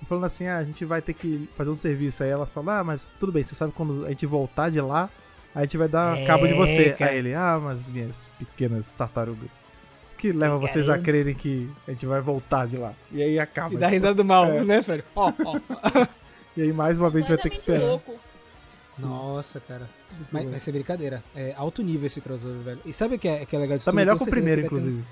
E falando assim, ah, a gente vai ter que fazer um serviço. Aí elas falam, ah, mas tudo bem, você sabe quando a gente voltar de lá, a gente vai dar É, cabo de você. cara. Aí ele, ah, mas minhas pequenas tartarugas. O que leva vocês a crerem que a gente vai voltar de lá? E aí acaba. E dá risada do mal, É. né, Fred? Ó, ó. E aí mais uma vez a gente vai ter que esperar. louco. Nossa, cara. Mas vai ser brincadeira. É alto nível esse crossover, velho. E sabe o que é, que é legal disso Tá tudo? melhor Com que o primeiro, ter um- inclusive.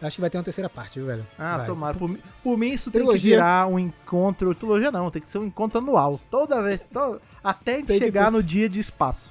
Acho que vai ter uma terceira parte, viu, velho? Ah, Vai. tomara. Por, mim- por mim, isso tem que Trilogia. virar um encontro. Trilogia não, tem que ser um encontro anual. Toda vez. to- até chegar no dia de espaço.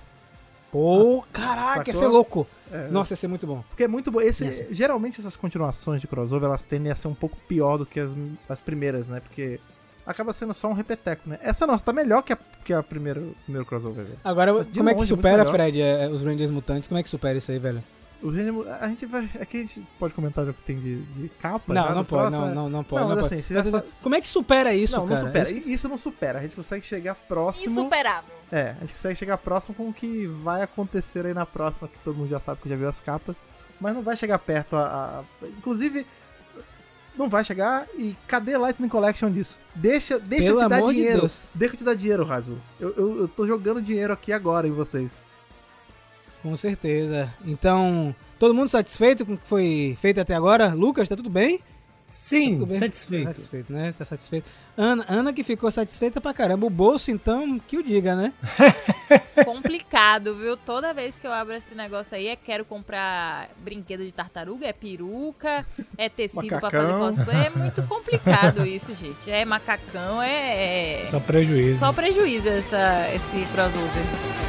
Pô, caraca, ia ser Sacou? louco. É, Nossa, ia ser muito bom. Porque é muito bom. Esse, geralmente essas continuações de crossover, elas tendem a ser um pouco pior do que as, as primeiras, né? Porque acaba sendo só um repeteco, né? Essa nossa tá melhor que a, que a primeira, primeiro crossover, velho. Agora, de como é que longe, supera. Fred, é, os Rangers mutantes? Como é que supera isso aí, velho? O gênero, a gente vai. Aqui a gente pode comentar o que tem de, de capa? Não, já não pode, próximo, não, é- não, não pode. Não, Não, mas pode. assim, você já sabe- Como é que supera isso, Não, cara? não supera. Isso- Isso não supera. A gente consegue chegar próximo. Insuperável. É, a gente consegue chegar próximo com o que vai acontecer aí na próxima, que todo mundo já sabe que já viu as capas. Mas não vai chegar perto a. a- Inclusive, não vai chegar. E cadê Lightning Collection disso? Deixa, deixa eu te dar de dinheiro. Deus. deixa eu te dar dinheiro, Hasbro. Eu, eu, eu tô jogando dinheiro aqui agora em vocês. Com certeza. Então, todo mundo satisfeito com o que foi feito até agora? Lucas, tá tudo bem? Sim, bem? satisfeito. Tá satisfeito, né? Tá satisfeito. Ana, Ana que ficou satisfeita pra caramba. O bolso, então, que o diga, né? (laughs) Complicado, viu? Toda vez que eu abro esse negócio aí, é quero comprar brinquedo de tartaruga, é peruca, é tecido pra fazer Macacão. cosplay. É muito complicado isso, gente. É macacão, é. é- Só prejuízo. Só prejuízo essa, esse crossover.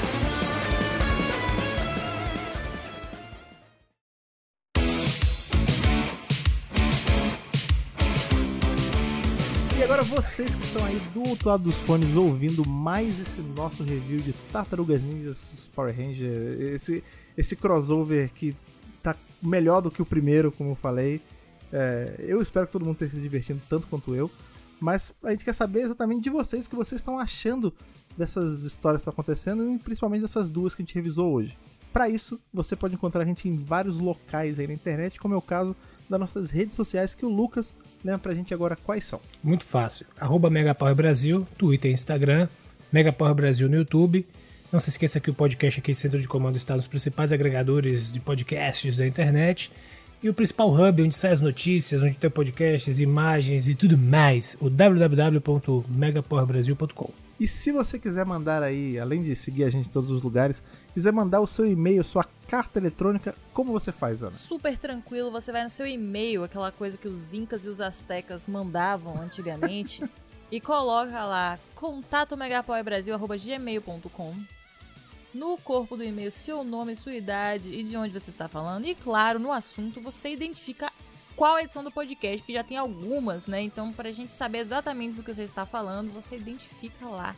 Vocês que estão aí do outro lado dos fones ouvindo mais esse nosso review de Tartarugas Ninjas Power Ranger, esse, esse crossover que tá melhor do que o primeiro, como eu falei. É, eu espero que todo mundo esteja se divertindo tanto quanto eu. Mas a gente quer saber exatamente de vocês o que vocês estão achando dessas histórias que estão acontecendo e principalmente dessas duas que a gente revisou hoje. Para isso, você pode encontrar a gente em vários locais aí na internet, como é o caso das nossas redes sociais que o Lucas lembra pra gente agora quais são. Muito fácil. Arroba Megapower Brasil, Twitter e Instagram, Megapower Brasil no YouTube. Não se esqueça que o podcast aqui, Centro de Comando, está nos principais agregadores de podcasts da internet. E o principal hub onde saem as notícias, onde tem podcasts, imagens e tudo mais, o www.megapowerbrasil.com. E se você quiser mandar aí, além de seguir a gente em todos os lugares, quiser mandar o seu e-mail, sua carta eletrônica, como você faz, Ana? Super tranquilo, você vai no seu e-mail, aquela coisa que os incas e os astecas mandavam antigamente, (laughs) e coloca lá contatomegapowerbrasil.gmail.com No corpo do e-mail, seu nome, sua idade e de onde você está falando. E claro, no assunto, você identifica qual edição do podcast, que já tem algumas, né? Então, pra gente saber exatamente do que você está falando, você identifica lá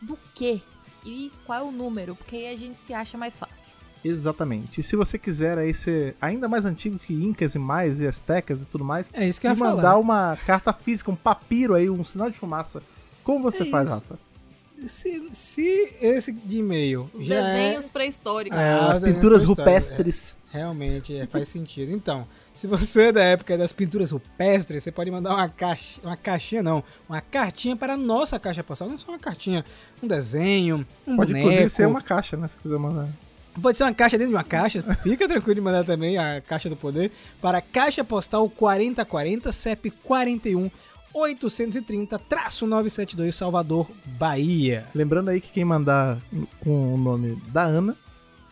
do que e qual é o número, porque aí a gente se acha mais fácil. Exatamente. E se você quiser aí ser ainda mais antigo que Incas e mais, e Aztecas e tudo mais, É isso que eu e ia mandar falar. uma carta física, um papiro aí, um sinal de fumaça, como você É faz, isso. Rafa? Se, se esse de e-mail Os já desenhos é... pré-históricos. É, as pinturas pré-históricas, rupestres. Realmente é, faz sentido. Então, se você é da época das pinturas rupestres, você pode mandar uma caixa, uma caixinha não, uma cartinha para a nossa caixa postal. Não só uma cartinha, um desenho, um Pode boneco. inclusive ser uma caixa, né? Se quiser mandar. Pode ser uma caixa dentro de uma caixa. (laughs) Fica tranquilo de mandar também a caixa do poder para Caixa Postal 4040 CEP 41 830 972 Salvador, Bahia. Lembrando aí que quem mandar com o nome da Ana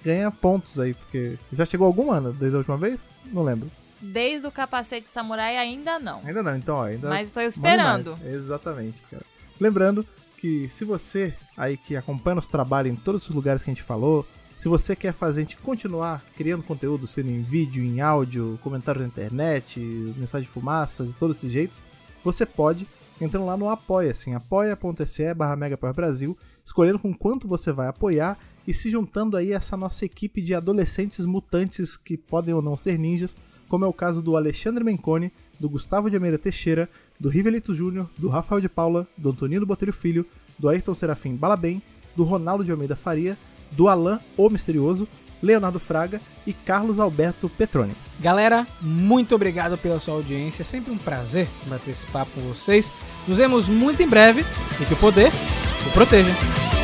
ganha pontos aí, porque já chegou alguma Ana desde a última vez? Não lembro. Desde o capacete samurai ainda não. Ainda não, então ó, ainda Mas estou esperando. Exatamente, cara. Lembrando que se você aí que acompanha nosso trabalho em todos os lugares que a gente falou, se você quer fazer a gente continuar criando conteúdo, sendo em vídeo, em áudio, comentário na internet, mensagem de fumaças e todos esses jeitos, você pode entrando lá no apoia-se, apoia.se barra Brasil, escolhendo com quanto você vai apoiar e se juntando aí a essa nossa equipe de adolescentes mutantes que podem ou não ser ninjas, como é o caso do Alexandre Menconi, do Gustavo de Almeida Teixeira, do Rivelito Júnior, do Rafael de Paula, do Antonino Botelho Filho, do Ayrton Serafim Balabem, do Ronaldo de Almeida Faria, do Alan O Misterioso, Leonardo Fraga e Carlos Alberto Petroni. Galera, muito obrigado pela sua audiência. É sempre um prazer bater esse papo com vocês. Nos vemos muito em breve e que o poder o proteja.